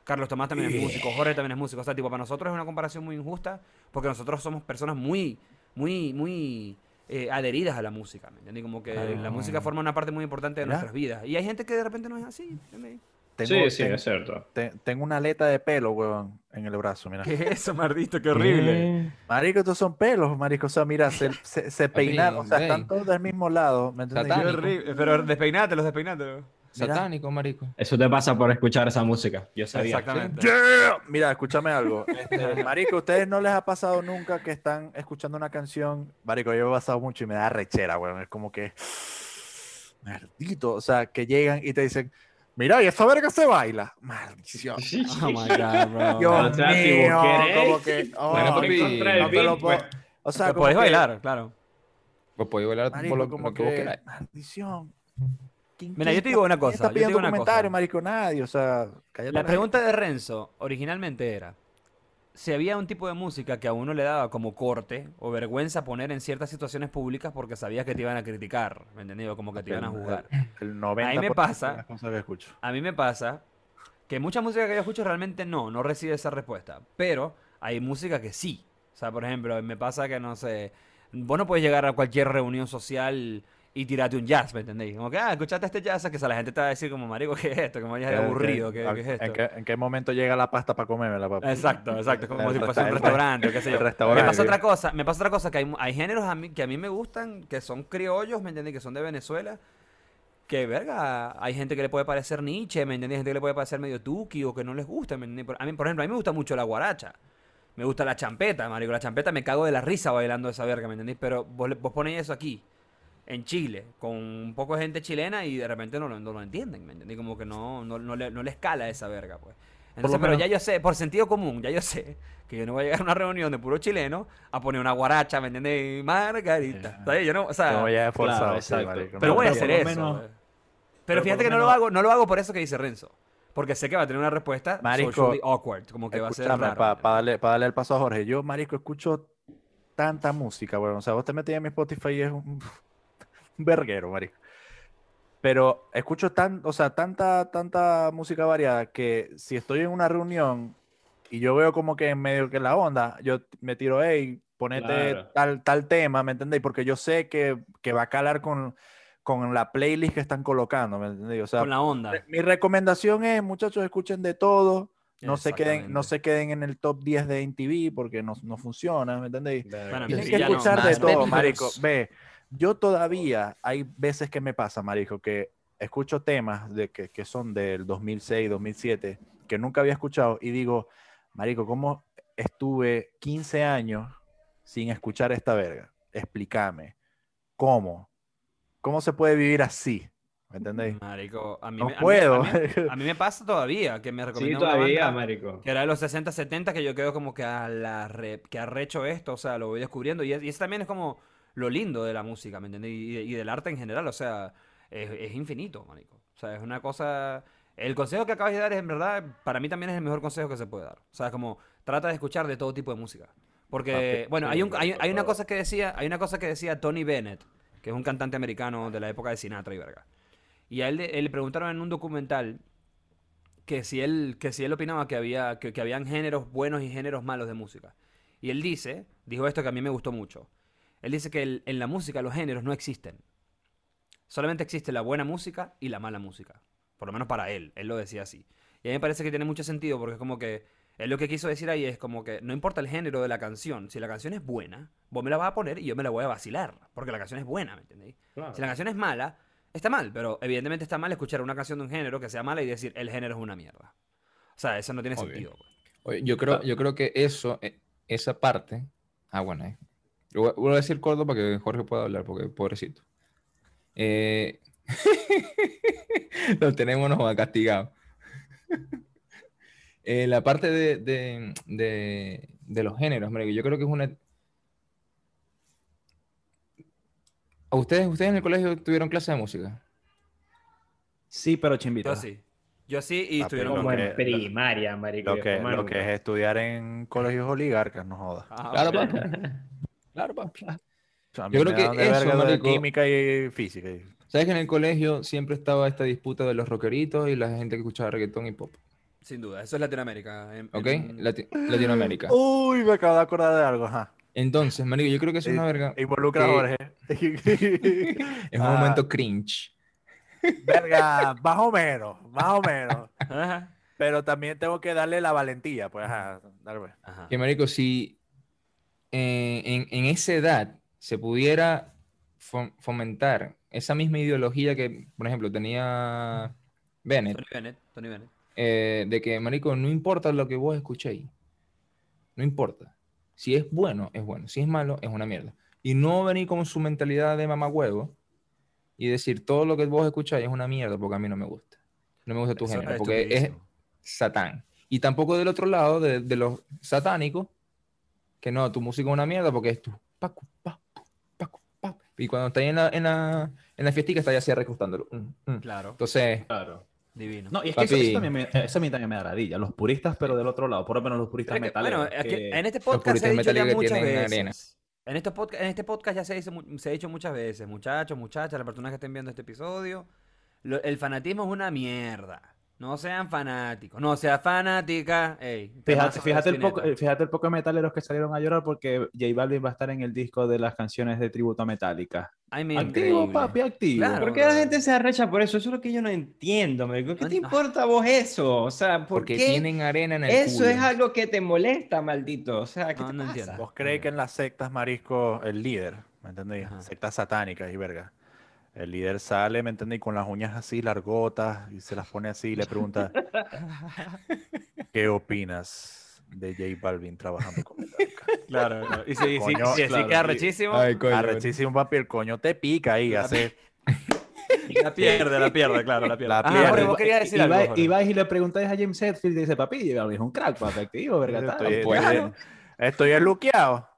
[SPEAKER 3] Carlos Tomás también es músico, Jorge también es músico. O sea, tipo, para nosotros es una comparación muy injusta porque nosotros somos personas muy, muy, muy eh, adheridas a la música, ¿me entiendes? Como que la música forma una parte muy importante de nuestras vidas. Y hay gente que de repente no es así, ¿entendés?
[SPEAKER 5] Tengo,
[SPEAKER 4] Sí, sí,
[SPEAKER 5] ten-
[SPEAKER 4] es cierto.
[SPEAKER 5] te- tengo una aleta de pelo, weón, en el brazo, mira.
[SPEAKER 3] ¿Qué es eso, mardito? Qué horrible.
[SPEAKER 5] Marico, estos son pelos, marico. O sea, mira, se, se, se peinaron. O sea, están todos del mismo lado. ¿Me entiendes?
[SPEAKER 3] Pero despeinátelo, despeinátelo.
[SPEAKER 5] Mira.
[SPEAKER 1] Satánico, marico.
[SPEAKER 4] Eso te pasa por escuchar esa música. Yo sabía.
[SPEAKER 3] Exactamente.
[SPEAKER 5] Yeah. Mira, escúchame algo. Este, marico, ¿ustedes no les ha pasado nunca que están escuchando una canción? Marico, yo he pasado mucho y me da rechera, weón. Es como que. Maldito. O sea, que llegan y te dicen, mira, y esa verga se baila. Maldición.
[SPEAKER 3] Oh my god, bro.
[SPEAKER 5] Dios
[SPEAKER 4] O sea, si
[SPEAKER 5] mío,
[SPEAKER 4] vos querés,
[SPEAKER 5] como que. oh,
[SPEAKER 1] Bueno, papi,
[SPEAKER 5] no te lo puedo-
[SPEAKER 4] pues.
[SPEAKER 5] O sea,
[SPEAKER 3] podés
[SPEAKER 5] que-
[SPEAKER 3] bailar, claro.
[SPEAKER 1] Pues podéis bailar
[SPEAKER 5] Marico,
[SPEAKER 1] por lo,
[SPEAKER 5] como
[SPEAKER 1] lo que vos
[SPEAKER 5] que,
[SPEAKER 1] queráis.
[SPEAKER 5] maldición. ¿Quién-
[SPEAKER 3] Mira, yo te digo una cosa,
[SPEAKER 5] está
[SPEAKER 3] yo te
[SPEAKER 5] pidiendo
[SPEAKER 3] digo una
[SPEAKER 5] comentario,
[SPEAKER 3] cosa.
[SPEAKER 5] marico? Nadie, o sea,
[SPEAKER 3] la pregunta de Renzo originalmente era si había un tipo de música que a uno le daba como corte o vergüenza poner en ciertas situaciones públicas porque sabías que te iban a criticar, ¿me entendido? Como que te iban a
[SPEAKER 5] El-
[SPEAKER 3] juzgar.
[SPEAKER 5] El 90%
[SPEAKER 3] Ahí me pasa.
[SPEAKER 5] que escucho.
[SPEAKER 3] A mí me pasa que mucha música que yo escucho realmente no, no recibe esa respuesta. Pero hay música que sí. O sea, por ejemplo, me pasa que no sé. Vos no puedes llegar a cualquier reunión social y tirarte un jazz, ¿me entendéis? Como que, ah, escuchaste este jazz, que o sea, la gente te va a decir como, marico, ¿qué es esto? Me vayas de
[SPEAKER 5] ¿Qué-
[SPEAKER 3] aburrido,
[SPEAKER 5] qué-
[SPEAKER 3] ¿qué, qué es
[SPEAKER 5] ¿En
[SPEAKER 3] esto?
[SPEAKER 5] qué, en qué momento llega la pasta para comérmela, papá?
[SPEAKER 3] Exacto, exacto, como si fuese un restaurante o qué sé yo. Me pasa otra cosa, me pasa otra cosa, que hay, hay géneros a mí, que a mí me gustan, que son criollos, ¿me entiendes? Que son de Venezuela, que verga, hay gente que le puede parecer Nietzsche, ¿me entiendes? Gente que le puede parecer medio tuki o que no les gusta, ¿me entiendes? Por- A mí, por ejemplo, a mí me gusta mucho la guaracha. Me gusta la champeta, marico. La champeta me cago de la risa bailando esa verga, ¿me entendés? Pero vos, vos ponéis eso aquí, en Chile, con un poco de gente chilena y de repente no, lo- no lo entienden, ¿me entendés? Como que no, no, no le, no le escala esa verga, pues. Entonces, pero
[SPEAKER 5] menos-
[SPEAKER 3] ya yo sé, por sentido común, ya yo sé que yo no voy a llegar a una reunión de puro chileno a poner una guaracha, ¿me entiendes? Margarita.
[SPEAKER 5] Ya.
[SPEAKER 3] ¿Sabes? Yo no, o sea,
[SPEAKER 5] Como ya es forzado,
[SPEAKER 4] claro,
[SPEAKER 5] sí,
[SPEAKER 4] exacto.
[SPEAKER 5] marico,
[SPEAKER 3] pero
[SPEAKER 5] no,
[SPEAKER 3] voy a
[SPEAKER 2] pero
[SPEAKER 3] hacer eso.
[SPEAKER 2] menos-.
[SPEAKER 3] Pero
[SPEAKER 5] pero
[SPEAKER 3] fíjate que no lo hago, no lo hago por eso que dice Renzo. Porque sé que va a tener una respuesta
[SPEAKER 5] Marico,
[SPEAKER 3] socially awkward, como que va a ser raro.
[SPEAKER 5] Para darle, pa darle el paso a Jorge. Yo, marico, escucho tanta música, weón. O sea, vos te metés en mi Spotify y es un verguero, marico. Pero escucho tan, o sea, tanta, tanta música variada que si estoy en una reunión y yo veo como que en medio que la onda, yo me tiro, hey, ponete
[SPEAKER 4] Claro.
[SPEAKER 5] tal, tal tema, ¿me entendéis? Porque yo sé que, que va a calar con, con la playlist que están colocando, ¿me entendéis? O sea,
[SPEAKER 3] Con la onda.
[SPEAKER 5] mi recomendación es, muchachos, escuchen de todo. No se, queden, no se queden en el top 10 de MTV porque no, no funciona, ¿me entendéis?
[SPEAKER 3] Bueno,
[SPEAKER 5] Tienen que
[SPEAKER 3] no,
[SPEAKER 5] escuchar de todo, marico. Ve, yo todavía, hay veces que me pasa, marico, que escucho temas de que, que son del 2006, 2007, que nunca había escuchado y digo, marico, ¿cómo estuve 15 años sin escuchar esta verga? Explícame. ¿Cómo? ¿Cómo se puede vivir así? ¿Me entendéis?
[SPEAKER 3] Marico, a mí,
[SPEAKER 5] No
[SPEAKER 3] me- a mí-
[SPEAKER 5] puedo.
[SPEAKER 3] A mí, a mí me pasa todavía que me
[SPEAKER 4] Sí,
[SPEAKER 3] recomiendan una
[SPEAKER 4] todavía,
[SPEAKER 3] banda
[SPEAKER 4] marico.
[SPEAKER 3] que era de los 60, 70 que yo quedo como que a la re- que arrecho esto, o sea, lo voy descubriendo y, es- y eso también es como lo lindo de la música, ¿me entiendes? Y, y del arte en general, o sea, es, es infinito, marico. O sea, es una cosa... El consejo que acabas de dar es, en verdad, para mí también es el mejor consejo que se puede dar. O sea, es como, trata de escuchar de todo tipo de música. Porque, bueno, hay, un, hay,
[SPEAKER 4] por
[SPEAKER 3] hay una cosa que decía, hay una cosa que decía Tony Bennett, que es un cantante americano de la época de Sinatra y verga. Y a él, él le preguntaron en un documental que si él, que si él opinaba que había, que, que habían géneros buenos y géneros malos de música. Y él dice, dijo esto que a mí me gustó mucho. Él dice que el- en la música los géneros no existen. Solamente existe la buena música y la mala música. Por lo menos para él. Él lo decía así. Y a mí me parece que tiene mucho sentido porque es como que él lo que quiso decir ahí es como que no importa el género de la canción. Si la canción es buena, vos me la vas a poner y yo me la voy a vacilar. Porque la canción es buena, ¿me entendéis?
[SPEAKER 4] Claro.
[SPEAKER 3] Si la canción es mala, está mal, pero evidentemente está mal escuchar una canción de un género que sea mala y decir el género es una mierda. O sea, eso no tiene
[SPEAKER 1] Obvio.
[SPEAKER 3] sentido. pues.
[SPEAKER 1] Oye, yo creo, yo creo que eso, eh, esa parte. Ah, bueno, eh. Lo Voy a- decir corto para que Jorge pueda hablar, porque pobrecito. Eh, Lo tenemos nos va castigado. Eh, la parte de, de, de- de los géneros, marico, yo creo que es una. ¿A ustedes, ustedes en el colegio tuvieron clase de música?
[SPEAKER 2] Sí, pero chimbito.
[SPEAKER 3] Yo sí. Yo sí y
[SPEAKER 5] Papi,
[SPEAKER 3] estuvieron
[SPEAKER 4] Como
[SPEAKER 5] que-
[SPEAKER 4] en primaria, marico.
[SPEAKER 5] Lo que, lo que es estudiar en colegios oligarcas, no jodas.
[SPEAKER 3] Ah,
[SPEAKER 1] Claro,
[SPEAKER 3] ok.
[SPEAKER 1] Claro, papi.
[SPEAKER 5] O sea,
[SPEAKER 1] Yo creo que eso, marico-
[SPEAKER 5] química y física.
[SPEAKER 1] ¿Sabes que en el colegio siempre estaba esta disputa de los rockeritos y la gente que escuchaba reggaetón y pop?
[SPEAKER 3] Sin duda, eso es Latinoamérica. en-
[SPEAKER 1] ¿Ok?
[SPEAKER 3] en-
[SPEAKER 1] Lati- Latinoamérica.
[SPEAKER 5] Uy, me acabo de acordar de algo, ajá.
[SPEAKER 1] Entonces, marico, yo creo que eso es una verga.
[SPEAKER 5] Involucra a
[SPEAKER 1] que-
[SPEAKER 5] Jorge.
[SPEAKER 1] Es un
[SPEAKER 5] Ah.
[SPEAKER 1] momento cringe.
[SPEAKER 5] Verga, más o menos, más o menos.
[SPEAKER 3] Ajá.
[SPEAKER 5] Pero también tengo que darle la valentía, pues, ajá.
[SPEAKER 3] Ajá.
[SPEAKER 1] Que marico, si eh, en, en esa edad se pudiera fo- fomentar esa misma ideología que, por ejemplo, tenía Bennett,
[SPEAKER 3] Tony Bennett, Tony Bennett.
[SPEAKER 1] eh, de que, marico, no importa lo que vos escuchéis, no importa. Si es bueno, es bueno. Si es malo, es una mierda. Y no venir con su mentalidad de mamagüevo y decir todo lo que vos escucháis es una mierda porque a mí no me gusta. No me gusta tu
[SPEAKER 3] Eso
[SPEAKER 1] género, porque es satán. Y tampoco del otro lado, de, de los satánicos, que no, tu música es una mierda porque es tu pacu. Y cuando está ahí en la, en la, en la fiestica, está ahí así recostándolo. Mm, mm.
[SPEAKER 3] Claro,
[SPEAKER 1] Entonces,
[SPEAKER 2] Claro.
[SPEAKER 3] divino.
[SPEAKER 2] No, y es que eso, también me, eso a mí también me da ladilla. Los puristas, pero del otro lado, por lo menos los puristas
[SPEAKER 3] Pero que,
[SPEAKER 2] metaleros.
[SPEAKER 3] bueno, es que
[SPEAKER 2] que-
[SPEAKER 3] en este podcast se ha
[SPEAKER 1] puristas
[SPEAKER 3] dicho ya muchas veces.
[SPEAKER 1] arena.
[SPEAKER 3] En, este podcast, en este podcast ya se, se ha dicho muchas veces, muchachos, muchachas, las personas que estén viendo este episodio, lo- el fanatismo es una mierda. No sean fanáticos, no sea fanática. Ey,
[SPEAKER 2] Fíjate, el poco, eh, fíjate el poco de metaleros que salieron a llorar porque J Balvin va a estar en el disco de las canciones de tributo a Metallica.
[SPEAKER 3] Ay,
[SPEAKER 2] Activo,
[SPEAKER 3] increíble.
[SPEAKER 2] papi, activo.
[SPEAKER 3] Claro.
[SPEAKER 4] ¿Por qué la gente se arrecha por eso? Eso es lo que yo no entiendo, marico. ¿Qué te
[SPEAKER 3] Ah.
[SPEAKER 4] importa a vos eso? O sea, ¿por
[SPEAKER 1] porque
[SPEAKER 4] qué
[SPEAKER 1] tienen arena en el
[SPEAKER 4] eso
[SPEAKER 1] culo.
[SPEAKER 4] es algo que te molesta, maldito? O sea, ¿qué
[SPEAKER 3] No,
[SPEAKER 4] te
[SPEAKER 3] no
[SPEAKER 4] pasa?
[SPEAKER 3] entiendo.
[SPEAKER 5] ¿Vos creéis que en las sectas, marisco, el líder, ¿me entendéis? Sectas satánicas y verga. El líder sale, ¿me entendéis? Con las uñas así largotas y se las pone así y le pregunta, ¿qué opinas de J Balvin trabajando con Metallica?
[SPEAKER 3] Claro, claro. Y si, si,
[SPEAKER 5] Coño,
[SPEAKER 3] si- si
[SPEAKER 2] claro,
[SPEAKER 3] queda
[SPEAKER 2] y-
[SPEAKER 3] rechísimo,
[SPEAKER 1] Ay, coño.
[SPEAKER 5] Arrechísimo papi, el coño te pica ahí, hace...
[SPEAKER 3] la pierde, la pierde, claro, la pierde.
[SPEAKER 5] La
[SPEAKER 3] Ah,
[SPEAKER 5] pierde.
[SPEAKER 3] Jorge, vos querías decir
[SPEAKER 2] y,
[SPEAKER 3] algo,
[SPEAKER 2] y le preguntáis a James Hetfield y dice, papi, J Balvin es un crack, papi, activo, verga. tal".
[SPEAKER 5] Estoy,
[SPEAKER 1] bueno.
[SPEAKER 5] estoy, estoy enluqueado.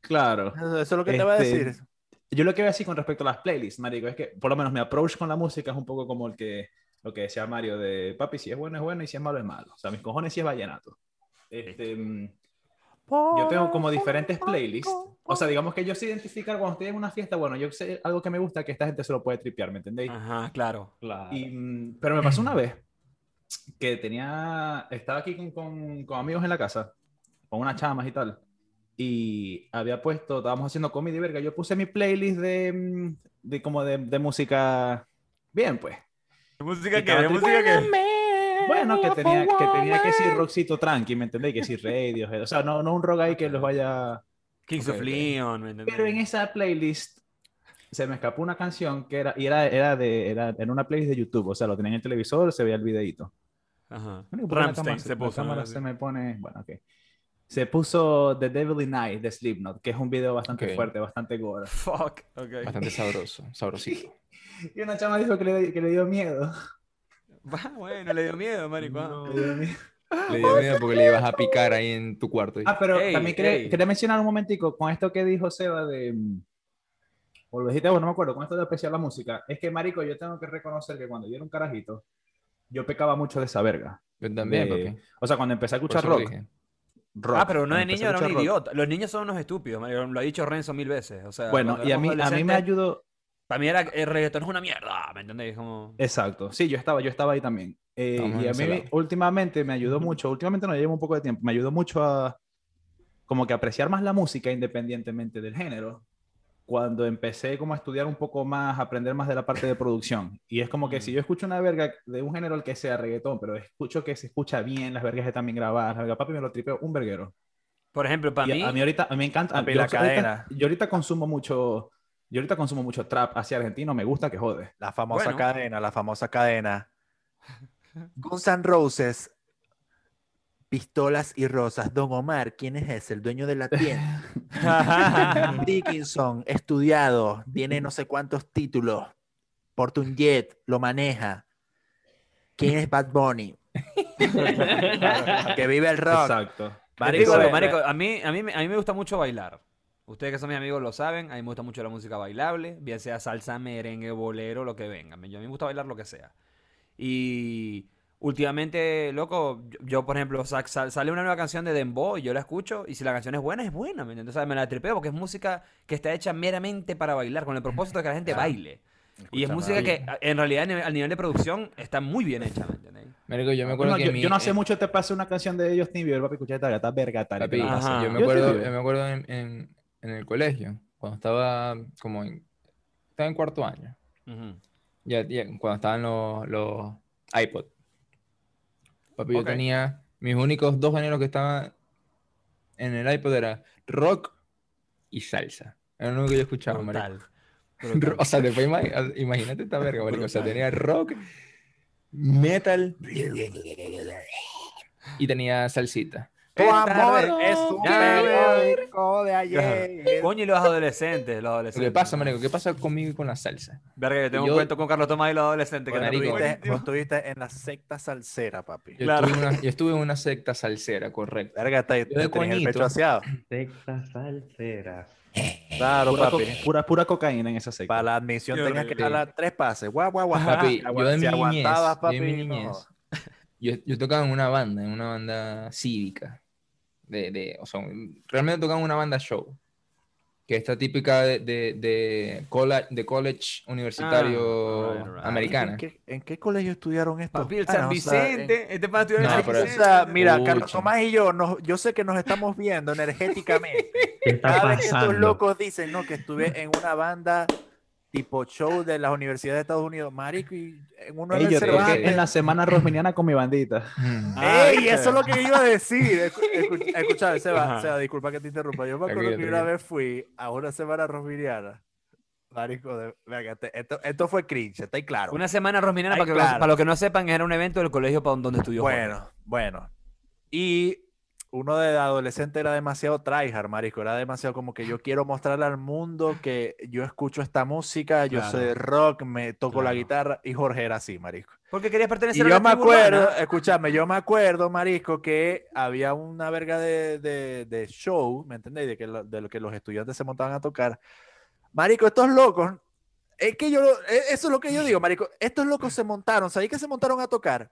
[SPEAKER 2] Claro.
[SPEAKER 5] Eso, eso es lo que te va a
[SPEAKER 2] Este,
[SPEAKER 5] decir.
[SPEAKER 2] Yo lo que veo así con respecto a las playlists, marico, es que por lo menos mi approach con la música es un poco como el que lo que decía Mario de papi, si es bueno es bueno y si es malo es malo. O sea, mis cojones si es vallenato. Este, mm, yo tengo como diferentes playlists. O sea, digamos que yo sé identificar cuando estoy en una fiesta, bueno, yo sé algo que me gusta que esta gente se lo puede tripear, ¿me entendéis?
[SPEAKER 3] Ajá, claro.
[SPEAKER 2] Y, mm, pero me pasó una vez que tenía, estaba aquí con, con, con amigos en la casa, con unas chamas y tal, y había puesto, estábamos haciendo comida y verga, yo puse mi playlist de, mm, de como de, de música, bien pues.
[SPEAKER 3] ¿Música qué?
[SPEAKER 2] estaba
[SPEAKER 3] ¿De
[SPEAKER 2] tipo,
[SPEAKER 3] música qué?
[SPEAKER 2] Bueno, que tenía que, tenía que decir rockcito tranqui, ¿me entendéis? Que decir radio, o sea, no, no un rock ahí que los vaya...
[SPEAKER 3] Kings
[SPEAKER 2] Ok,
[SPEAKER 3] of. Leon, ¿me entendés?
[SPEAKER 2] Pero en esa playlist se me escapó una canción que era, y era, era, de, era en una playlist de YouTube, o sea, lo tenía en el televisor, se veía el videito.
[SPEAKER 3] Ajá.
[SPEAKER 2] Bueno, la cámara-
[SPEAKER 3] se
[SPEAKER 2] la
[SPEAKER 3] puso.
[SPEAKER 2] cámara
[SPEAKER 3] ¿no?
[SPEAKER 2] se me pone. Bueno, ok. Se puso The Devil in Night de Slipknot, que es un video bastante fuerte, bastante gore.
[SPEAKER 3] Fuck, ok.
[SPEAKER 1] Bastante sabroso, sabrosito.
[SPEAKER 2] Y una chama dijo que le, que le dio miedo.
[SPEAKER 3] Va, bueno, le dio miedo, marico. ah.
[SPEAKER 2] Le dio miedo.
[SPEAKER 1] Le dio miedo porque le ibas a picar ahí en tu cuarto.
[SPEAKER 2] Ah, pero
[SPEAKER 3] Ey,
[SPEAKER 2] también quería, mencionar un momentico con esto que dijo Seba de. mm, O lo dijiste, vos, no me acuerdo, con esto de apreciar la música. Es que, marico, yo tengo que reconocer que cuando yo era un carajito, yo pecaba mucho de esa verga.
[SPEAKER 1] Yo también,
[SPEAKER 2] De-. O sea, cuando empecé a escuchar rock,
[SPEAKER 1] dije.
[SPEAKER 2] Rock,
[SPEAKER 3] Ah, pero no
[SPEAKER 2] cuando
[SPEAKER 3] de niño era un
[SPEAKER 2] rock.
[SPEAKER 3] idiota. Los niños son unos estúpidos. Lo ha dicho Renzo mil veces. O sea,
[SPEAKER 2] Bueno, y a mí, a mí me ayudó,
[SPEAKER 3] Para mí era el reggaetón es una mierda, ¿me entendéis? Como...
[SPEAKER 2] Exacto, sí, yo estaba, yo estaba ahí también. Eh, y a mí
[SPEAKER 1] lado.
[SPEAKER 2] últimamente me ayudó mucho, últimamente no llevo un poco de tiempo, me ayudó mucho a como que apreciar más la música independientemente del género. Cuando empecé como a estudiar un poco más, a aprender más de la parte de producción. Y es como que si yo escucho una verga de un género el que sea reggaetón, pero escucho que se escucha bien, las vergas están bien grabadas, la verga, papi me lo tripeo un verguero.
[SPEAKER 3] Por ejemplo, para mí...
[SPEAKER 2] a, mí ahorita, a mí me encanta.
[SPEAKER 5] Papi,
[SPEAKER 2] yo,
[SPEAKER 5] la
[SPEAKER 2] ahorita,
[SPEAKER 5] cadena.
[SPEAKER 2] yo ahorita consumo mucho, yo ahorita consumo mucho trap hacia argentino, me gusta que jode.
[SPEAKER 5] La famosa
[SPEAKER 3] Bueno.
[SPEAKER 5] cadena, la famosa cadena. Guns N' Roses, pistolas y rosas. Don Omar, ¿quién es ese? El dueño de la tienda. Dickinson, estudiado, tiene no sé cuántos títulos. Porta un jet, lo maneja. ¿Quién es Bad Bunny? que vive el rock.
[SPEAKER 2] Exacto.
[SPEAKER 5] Marico,
[SPEAKER 3] digo algo, marico, a mí, a, mí, me- a mí me gusta mucho bailar. Ustedes que son mis amigos lo saben, a mí me gusta mucho la música bailable, bien sea salsa, merengue, bolero, lo que venga. Yo, a mí me gusta bailar lo que sea. Y últimamente, loco, yo, yo, por ejemplo, sa- sa- sale una nueva canción de Dembow y yo la escucho y si la canción es buena, es buena, ¿me entiendes? O sea, me la tripeo porque es música que está hecha meramente para bailar, con el propósito de que la gente baile. Y es música que en realidad a nivel- al nivel de producción está muy bien hecha, ¿me entiendes?
[SPEAKER 1] Marico, yo me acuerdo
[SPEAKER 2] Bueno,
[SPEAKER 1] que
[SPEAKER 2] yo,
[SPEAKER 1] mi-
[SPEAKER 2] yo no hace
[SPEAKER 1] eh,
[SPEAKER 2] mucho te pasé una canción de Justin Bieber, papi, escuché esta gata verga tal.
[SPEAKER 1] Papi, yo me acuerdo, yo me acuerdo en, en- en el colegio, cuando estaba como en, estaba en cuarto año. Ya, cuando estaban los, los iPod. Papi, yo tenía mis únicos dos géneros que estaban en el iPod era rock y salsa. Era lo único que yo escuchaba.
[SPEAKER 3] Brutal.
[SPEAKER 1] O sea, después ima- imagínate esta verga, marico. O sea, tenía rock, metal y tenía salsita.
[SPEAKER 5] Tu amor es
[SPEAKER 3] un
[SPEAKER 5] periódico de ayer.
[SPEAKER 3] Coño, y los adolescentes, los
[SPEAKER 1] ¿Qué
[SPEAKER 3] adolescentes.
[SPEAKER 1] le pasa, marico? ¿Qué pasa conmigo y con la salsa?
[SPEAKER 3] Verga, yo tengo
[SPEAKER 1] Yo-
[SPEAKER 3] un cuento con Carlos Tomás y los adolescentes. que
[SPEAKER 1] Bueno,
[SPEAKER 3] muy
[SPEAKER 5] Estuviste-
[SPEAKER 3] buenísimo.
[SPEAKER 5] Vos estuviste en la secta salsera, papi.
[SPEAKER 1] Yo,
[SPEAKER 3] Claro.
[SPEAKER 1] estuve en una, yo estuve en una secta salsera, correcto.
[SPEAKER 5] Verga, te,
[SPEAKER 1] de
[SPEAKER 5] te tenías el pecho
[SPEAKER 1] coñito.
[SPEAKER 5] aseado.
[SPEAKER 4] Secta salsera.
[SPEAKER 5] Claro,
[SPEAKER 2] Pura,
[SPEAKER 5] papi.
[SPEAKER 2] co- pura, pura cocaína en esa secta.
[SPEAKER 5] Para la admisión
[SPEAKER 3] Qué
[SPEAKER 5] tenías que jalar tres pases. Guau, guau, guau.
[SPEAKER 1] Papi, yo
[SPEAKER 5] si
[SPEAKER 1] mi niñez, yo
[SPEAKER 5] papi,
[SPEAKER 1] yo, yo tocaba en una banda, en una banda cívica. De, de, o sea, realmente tocaba en una banda show. Que está típica de, de, de, cola- de college universitario
[SPEAKER 3] Ah, alright, alright.
[SPEAKER 1] americana.
[SPEAKER 5] ¿En qué, en qué colegio estudiaron esto?
[SPEAKER 3] Papi, el San Vicente. Este para estudiar en
[SPEAKER 1] No,
[SPEAKER 3] San
[SPEAKER 1] pero-
[SPEAKER 5] O
[SPEAKER 3] Vicente.
[SPEAKER 5] sea, mira,
[SPEAKER 1] Escucha.
[SPEAKER 5] Carlos Tomás y yo, nos- yo sé que nos estamos viendo energéticamente.
[SPEAKER 4] ¿Qué está
[SPEAKER 5] Cada vez que estos
[SPEAKER 4] pasando?
[SPEAKER 5] locos dicen, no, que estuve en una banda tipo show de las universidades de Estados Unidos, marico, y en uno
[SPEAKER 2] Ey,
[SPEAKER 5] del
[SPEAKER 2] yo toqué
[SPEAKER 5] Cervantes.
[SPEAKER 2] en la semana rosminiana con mi bandita.
[SPEAKER 1] Mm.
[SPEAKER 3] Ah,
[SPEAKER 5] ¡Ey! Eso es lo que iba a decir. Escu- escu- Escucha, Seba. Seba, disculpa que te interrumpa. Yo me acuerdo que una vez fui a una semana rosminiana. Marico, de, esto, esto fue cringe, está ahí claro.
[SPEAKER 3] Una semana rosminana,
[SPEAKER 5] Ay,
[SPEAKER 3] para, que
[SPEAKER 5] claro.
[SPEAKER 3] para los que no sepan, era un evento del colegio para donde estudió Jorge.
[SPEAKER 5] Bueno, bueno. Y uno de adolescente era demasiado tryhard, marico. Era demasiado como que yo quiero mostrarle al mundo que yo escucho esta música, yo
[SPEAKER 3] Claro.
[SPEAKER 5] soy rock, me toco la guitarra. Y Jorge era así, marico.
[SPEAKER 3] Porque querías
[SPEAKER 5] Y
[SPEAKER 3] pertenecer a
[SPEAKER 5] yo
[SPEAKER 3] la
[SPEAKER 5] me
[SPEAKER 3] tribu
[SPEAKER 5] acuerdo,
[SPEAKER 3] urbana.
[SPEAKER 5] escúchame, yo me acuerdo, marisco, que había una verga de, de- de show, ¿me entendéis? De que, lo- de lo que los estudiantes se montaban a tocar. Marico, estos locos, es que yo, e- eso es lo que yo digo, marico, estos locos se montaron, ¿sabéis que se montaron a tocar?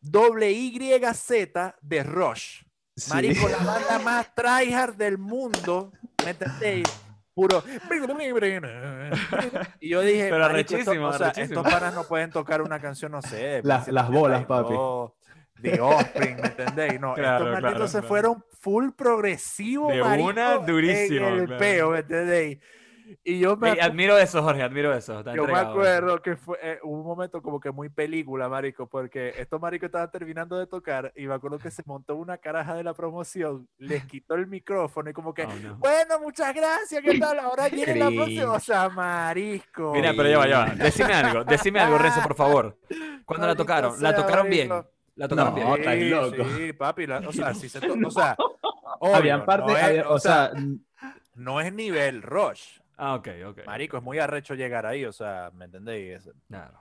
[SPEAKER 5] Doble Y-Z de Rush.
[SPEAKER 2] Sí.
[SPEAKER 5] Marico, la banda más tryhard del mundo, ¿me entendéis? Puro. Y yo dije,
[SPEAKER 3] Pero
[SPEAKER 5] marico, esto-
[SPEAKER 3] arrechísimo,
[SPEAKER 5] o sea,
[SPEAKER 3] arrechísimo.
[SPEAKER 5] estos panas no pueden tocar una canción, no sé. de
[SPEAKER 2] Las- bolas, papi.
[SPEAKER 5] Reggaetón, De Offspring, ¿me entendéis? No,
[SPEAKER 3] Claro,
[SPEAKER 5] estos malditos
[SPEAKER 3] claro,
[SPEAKER 5] se
[SPEAKER 3] claro.
[SPEAKER 5] fueron full progresivo,
[SPEAKER 3] De
[SPEAKER 5] marico,
[SPEAKER 3] una, durísimo,
[SPEAKER 5] En el peo, ¿me entendéis? Y yo me,
[SPEAKER 3] admiro eso, Jorge, admiro eso. está
[SPEAKER 5] yo me acuerdo que fue eh, hubo un momento como que muy película, marico, porque estos maricos estaban terminando de tocar y me acuerdo que se montó una caraja de la promoción, les quitó el micrófono y como que,
[SPEAKER 3] Oh, no.
[SPEAKER 5] bueno, muchas gracias, ¿qué tal? Ahora viene la próxima, o sea, marisco.
[SPEAKER 3] Mira, pero ya va, ya va. Decime algo, decime algo, Renzo, por favor. ¿Cuándo la tocaron? ¿La tocaron bien? La tocaron
[SPEAKER 2] No,
[SPEAKER 3] bien.
[SPEAKER 5] Sí,
[SPEAKER 2] loco.
[SPEAKER 5] Sí, papi, la- o sea, sí se to- o sea,
[SPEAKER 2] Habían
[SPEAKER 5] obvio,
[SPEAKER 2] partes,
[SPEAKER 5] no es-
[SPEAKER 2] había- o sea,
[SPEAKER 5] no es nivel Rush.
[SPEAKER 3] Ah, ok, ok.
[SPEAKER 5] Marico, es muy arrecho llegar ahí, o sea, ¿me entendéis?
[SPEAKER 3] Claro.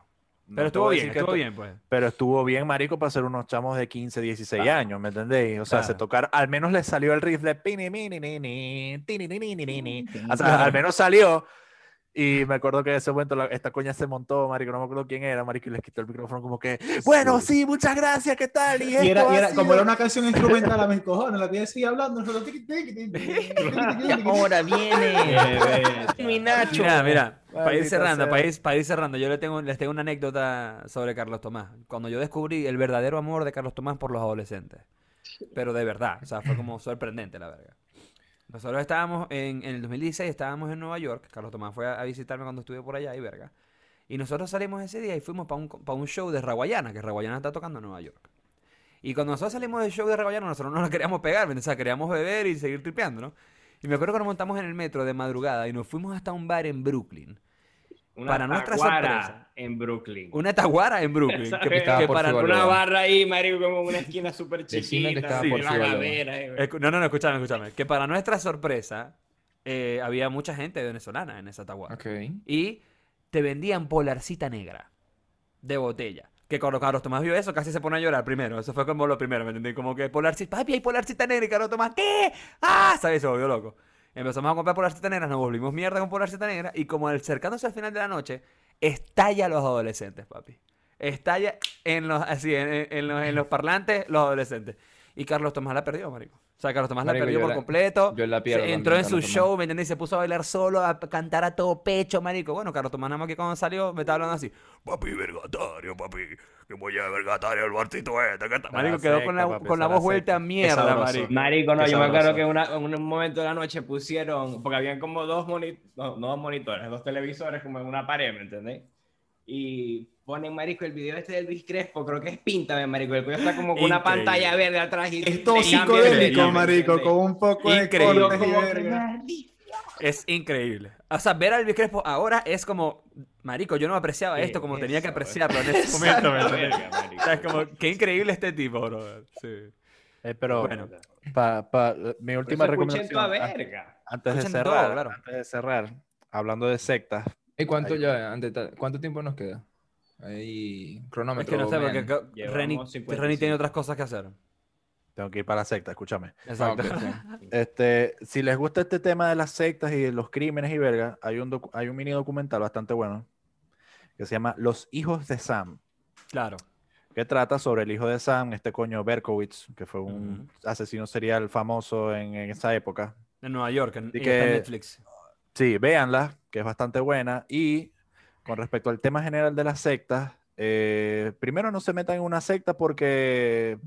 [SPEAKER 5] no
[SPEAKER 3] Pero estuvo bien, estuvo bien, pues.
[SPEAKER 5] Pero estuvo bien, marico, para ser unos chamos de 15, 16 años, ¿me entendéis? O sea, se tocar, al menos le salió el riff de pini, mini, ni, ni, tini, ni, ni, ni, ni, ni. O sea,
[SPEAKER 3] Claro.
[SPEAKER 5] al menos salió. Y me acuerdo que en ese momento la- esta coña se montó, marico, no me acuerdo quién era, marico, y les quitó el micrófono como que, bueno, sí, muchas gracias, ¿qué tal? Y,
[SPEAKER 2] y era, y como era una canción instrumental a mis cojones, la tía seguía hablando. tiqui.
[SPEAKER 1] Ahora viene mi Nacho.
[SPEAKER 3] Mira, mira, para ir cerrando, para ir, para ir cerrando, yo le tengo, les tengo una anécdota sobre Carlos Tomás. Cuando yo descubrí el verdadero amor de Carlos Tomás por los adolescentes. Pero de verdad, o sea, fue como sorprendente la verga. Nosotros estábamos en, en el 2016, estábamos en Nueva York. Carlos Tomás fue a, visitarme cuando estuve por allá y verga. Y nosotros salimos ese día y fuimos para un, pa' un show de Raguayana, que Raguayana está tocando en Nueva York. Y cuando nosotros salimos del show de Raguayana, nosotros no nos queríamos pegar, o sea, queríamos beber y seguir tripeando, ¿no? Y me acuerdo que nos montamos en el metro de madrugada y nos fuimos hasta un bar en Brooklyn.
[SPEAKER 4] Una
[SPEAKER 3] Para nuestra sorpresa.
[SPEAKER 4] en Brooklyn.
[SPEAKER 3] Una taguara en Brooklyn. que, para,
[SPEAKER 4] Una barra ahí, marico, como una esquina súper chiquita. sí,
[SPEAKER 1] por valor.
[SPEAKER 4] gavera, eh,
[SPEAKER 3] No, no, no, escúchame, escúchame. Que para nuestra sorpresa, eh, había mucha gente venezolana en esa taguara. Y te vendían polarcita negra de botella. Que cuando Carlos Tomás vio eso, casi se pone a llorar primero. Eso fue como lo primero, ¿me entendí? Como que polarcita, papi, hay polarcita negra. Y Carlos Tomás, ¿qué? ¡Ah! ¿Sabes? Se volvió loco. Empezamos a comprar polarcita negra, nos volvimos mierda con polarcita negra. Y como acercándose al final de la noche, estalla a los adolescentes, papi. Estalla en los, así, en, en- en los, en los parlantes, los adolescentes. Y Carlos Tomás la perdió, marico. O sea, Carlos Tomás
[SPEAKER 1] Marico,
[SPEAKER 3] la perdió por
[SPEAKER 1] la-
[SPEAKER 3] completo.
[SPEAKER 1] yo la
[SPEAKER 3] Se
[SPEAKER 1] pierdo
[SPEAKER 3] entró en su show. ¿me entendés? Y se puso a bailar solo, a cantar a todo pecho, marico. Bueno, Carlos Tomás nada más que cuando salió me estaba hablando así. Papi, vergatario, papi. Que voy a vergatario el barcito este. que está-". Marico, quedó con la,
[SPEAKER 5] seca, papi,
[SPEAKER 3] con la voz
[SPEAKER 5] la
[SPEAKER 3] vuelta a mierda,
[SPEAKER 2] sabroso.
[SPEAKER 3] marico.
[SPEAKER 4] Marico, no, yo me acuerdo que una- en un momento de la noche pusieron, porque habían como dos, moni- no, no dos monitores, dos televisores como en una pared, ¿me entendéis? y ponen, marico, el video este de Luis Crespo, creo que es Píntame, marico, el cuello está como con una
[SPEAKER 3] Increíble.
[SPEAKER 4] pantalla verde atrás y
[SPEAKER 6] Es todo psicodélico, marico, con un poco de
[SPEAKER 3] Increíble.
[SPEAKER 4] que,
[SPEAKER 6] verga.
[SPEAKER 3] Es increíble. O sea, ver a Elvis Crespo ahora es como, marico, yo no apreciaba
[SPEAKER 4] Sí,
[SPEAKER 3] esto como tenía que
[SPEAKER 4] eso,
[SPEAKER 3] apreciarlo en ese momento. es como, qué increíble este tipo, bro. Sí.
[SPEAKER 5] Eh, pero
[SPEAKER 3] Bueno.
[SPEAKER 5] pa- pa- mi última recomendación.
[SPEAKER 4] verga.
[SPEAKER 5] Antes de
[SPEAKER 3] todo,
[SPEAKER 5] cerrar,
[SPEAKER 3] claro.
[SPEAKER 5] antes de cerrar, hablando de sectas,
[SPEAKER 1] ¿Y cuánto tiempo nos queda? Ahí,
[SPEAKER 3] Es
[SPEAKER 1] cronómetro.
[SPEAKER 3] que no sé, porque
[SPEAKER 1] vean.
[SPEAKER 3] co-
[SPEAKER 4] Llevamos
[SPEAKER 3] Reni,
[SPEAKER 4] 55.
[SPEAKER 3] Reni tiene otras cosas que hacer.
[SPEAKER 5] Tengo que ir para la secta, escúchame.
[SPEAKER 3] Exacto.
[SPEAKER 5] Este, si les gusta este tema de las sectas y de los crímenes y verga, hay un, hay un mini documental bastante bueno que se llama Los hijos de Sam,
[SPEAKER 3] Claro.
[SPEAKER 5] que trata sobre el hijo de Sam, este coño Berkowitz, que fue un asesino serial famoso en, en esa época.
[SPEAKER 3] En Nueva York, en,
[SPEAKER 5] Y
[SPEAKER 3] está en
[SPEAKER 5] que-
[SPEAKER 3] Netflix.
[SPEAKER 5] Sí, véanla, que es bastante buena. Y con respecto al tema general de las sectas, eh, primero no se metan en una secta porque,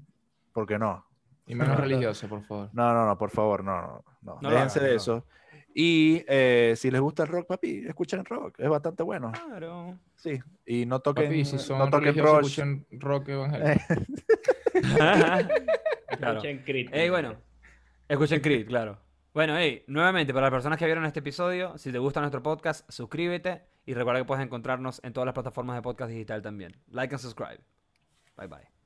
[SPEAKER 5] porque no.
[SPEAKER 1] Y menos religioso, por favor.
[SPEAKER 5] No, no, no, por favor, no, no, no. Déjense
[SPEAKER 3] hagan,
[SPEAKER 5] de
[SPEAKER 3] no.
[SPEAKER 5] eso. Y eh, si les gusta el rock, papi, escuchen rock, es bastante bueno.
[SPEAKER 3] Claro.
[SPEAKER 5] Sí, y no toquen,
[SPEAKER 1] Papi, si son
[SPEAKER 5] no toquen
[SPEAKER 1] escuchen rock evangélico.
[SPEAKER 3] claro.
[SPEAKER 4] Escuchen Creed.
[SPEAKER 3] Ey, bueno. Escuchen Creed, claro. Bueno, hey, nuevamente, para las personas que vieron este episodio, si te gusta nuestro podcast, suscríbete y recuerda que puedes encontrarnos en todas las plataformas de podcast digital también. Like and subscribe. Bye bye.